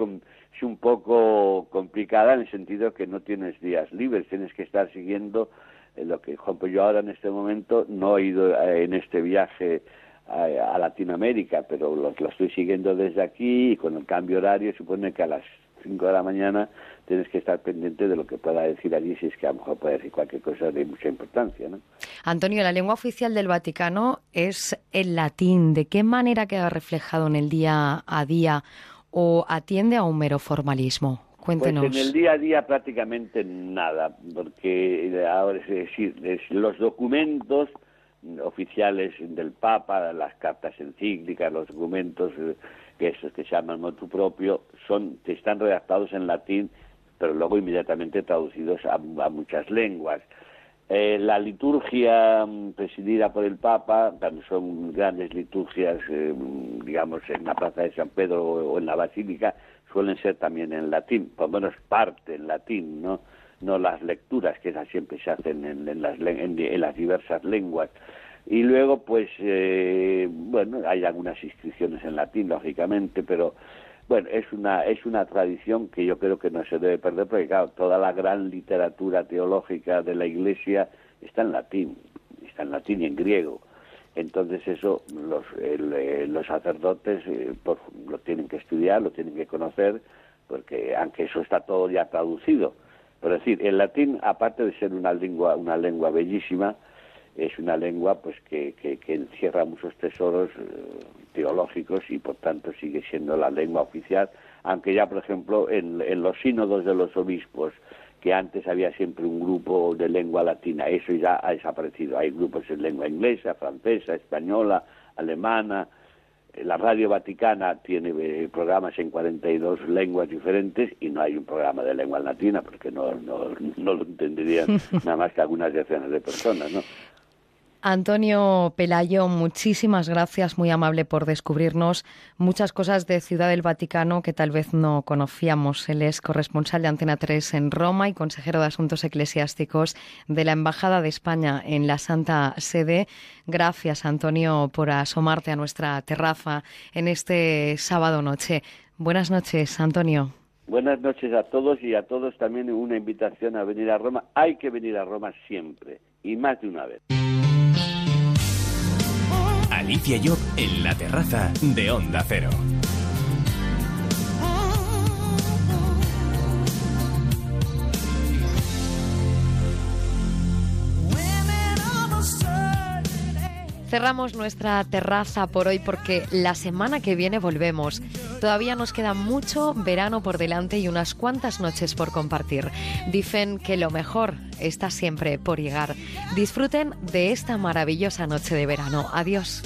es un poco complicada en el sentido que no tienes días libres, tienes que estar siguiendo eh, lo que, por ejemplo, yo ahora en este momento no he ido eh, en este viaje a, a Latinoamérica, pero lo, lo estoy siguiendo desde aquí y con el cambio horario supone que a las 5 de la mañana tienes que estar pendiente de lo que pueda decir allí, si es que a lo mejor puede decir cualquier cosa de mucha importancia, ¿no? Antonio, la lengua oficial del Vaticano es el latín. ¿De qué manera queda reflejado en el día a día o atiende a un mero formalismo? Cuéntenos. Pues en el día a día prácticamente nada, porque ahora es decir, es- los documentos oficiales del Papa, las cartas encíclicas, los documentos eh, que esos que se llaman motu propio, son están redactados en latín, pero luego inmediatamente traducidos a, muchas lenguas. Eh, la liturgia mm, presidida por el Papa, también son grandes liturgias, eh, digamos, en la Plaza de San Pedro o, en la Basílica, suelen ser también en latín, por lo menos parte en latín, ¿no? No las lecturas, que esas siempre se hacen en, las, en las diversas lenguas. Y luego, pues, eh, bueno, hay algunas inscripciones en latín, lógicamente, pero bueno, es una, es una tradición que yo creo que no se debe perder, porque claro, toda la gran literatura teológica de la Iglesia está en latín, está en latín y en griego. Entonces eso los, eh, los sacerdotes eh, lo tienen que estudiar, lo tienen que conocer, porque aunque eso está todo ya traducido, Por decir, el latín, aparte de ser una lengua, una lengua bellísima, es una lengua pues que, que, encierra muchos tesoros eh, teológicos y por tanto sigue siendo la lengua oficial, aunque ya por ejemplo en, en los sínodos de los obispos que antes había siempre un grupo de lengua latina, eso ya ha desaparecido. Hay grupos en lengua inglesa, francesa, española, alemana. La Radio Vaticana tiene eh, programas en 42 lenguas diferentes y no hay un programa de lengua latina porque no, no, no lo entenderían <laughs> nada más que algunas decenas de personas, ¿no? Antonio Pelayo, muchísimas gracias, muy amable por descubrirnos muchas cosas de Ciudad del Vaticano que tal vez no conocíamos. Él es corresponsal de Antena 3 en Roma y consejero de Asuntos Eclesiásticos de la Embajada de España en la Santa Sede. Gracias, Antonio, por asomarte a nuestra terraza en este sábado noche. Buenas noches, Antonio. Buenas noches a todos y a todos también una invitación a venir a Roma. Hay que venir a Roma siempre y más de una vez. Alicia Job en la terraza de Onda Cero. Cerramos nuestra terraza por hoy porque la semana que viene volvemos. Todavía nos queda mucho verano por delante y unas cuantas noches por compartir. Dicen que lo mejor está siempre por llegar. Disfruten de esta maravillosa noche de verano. Adiós.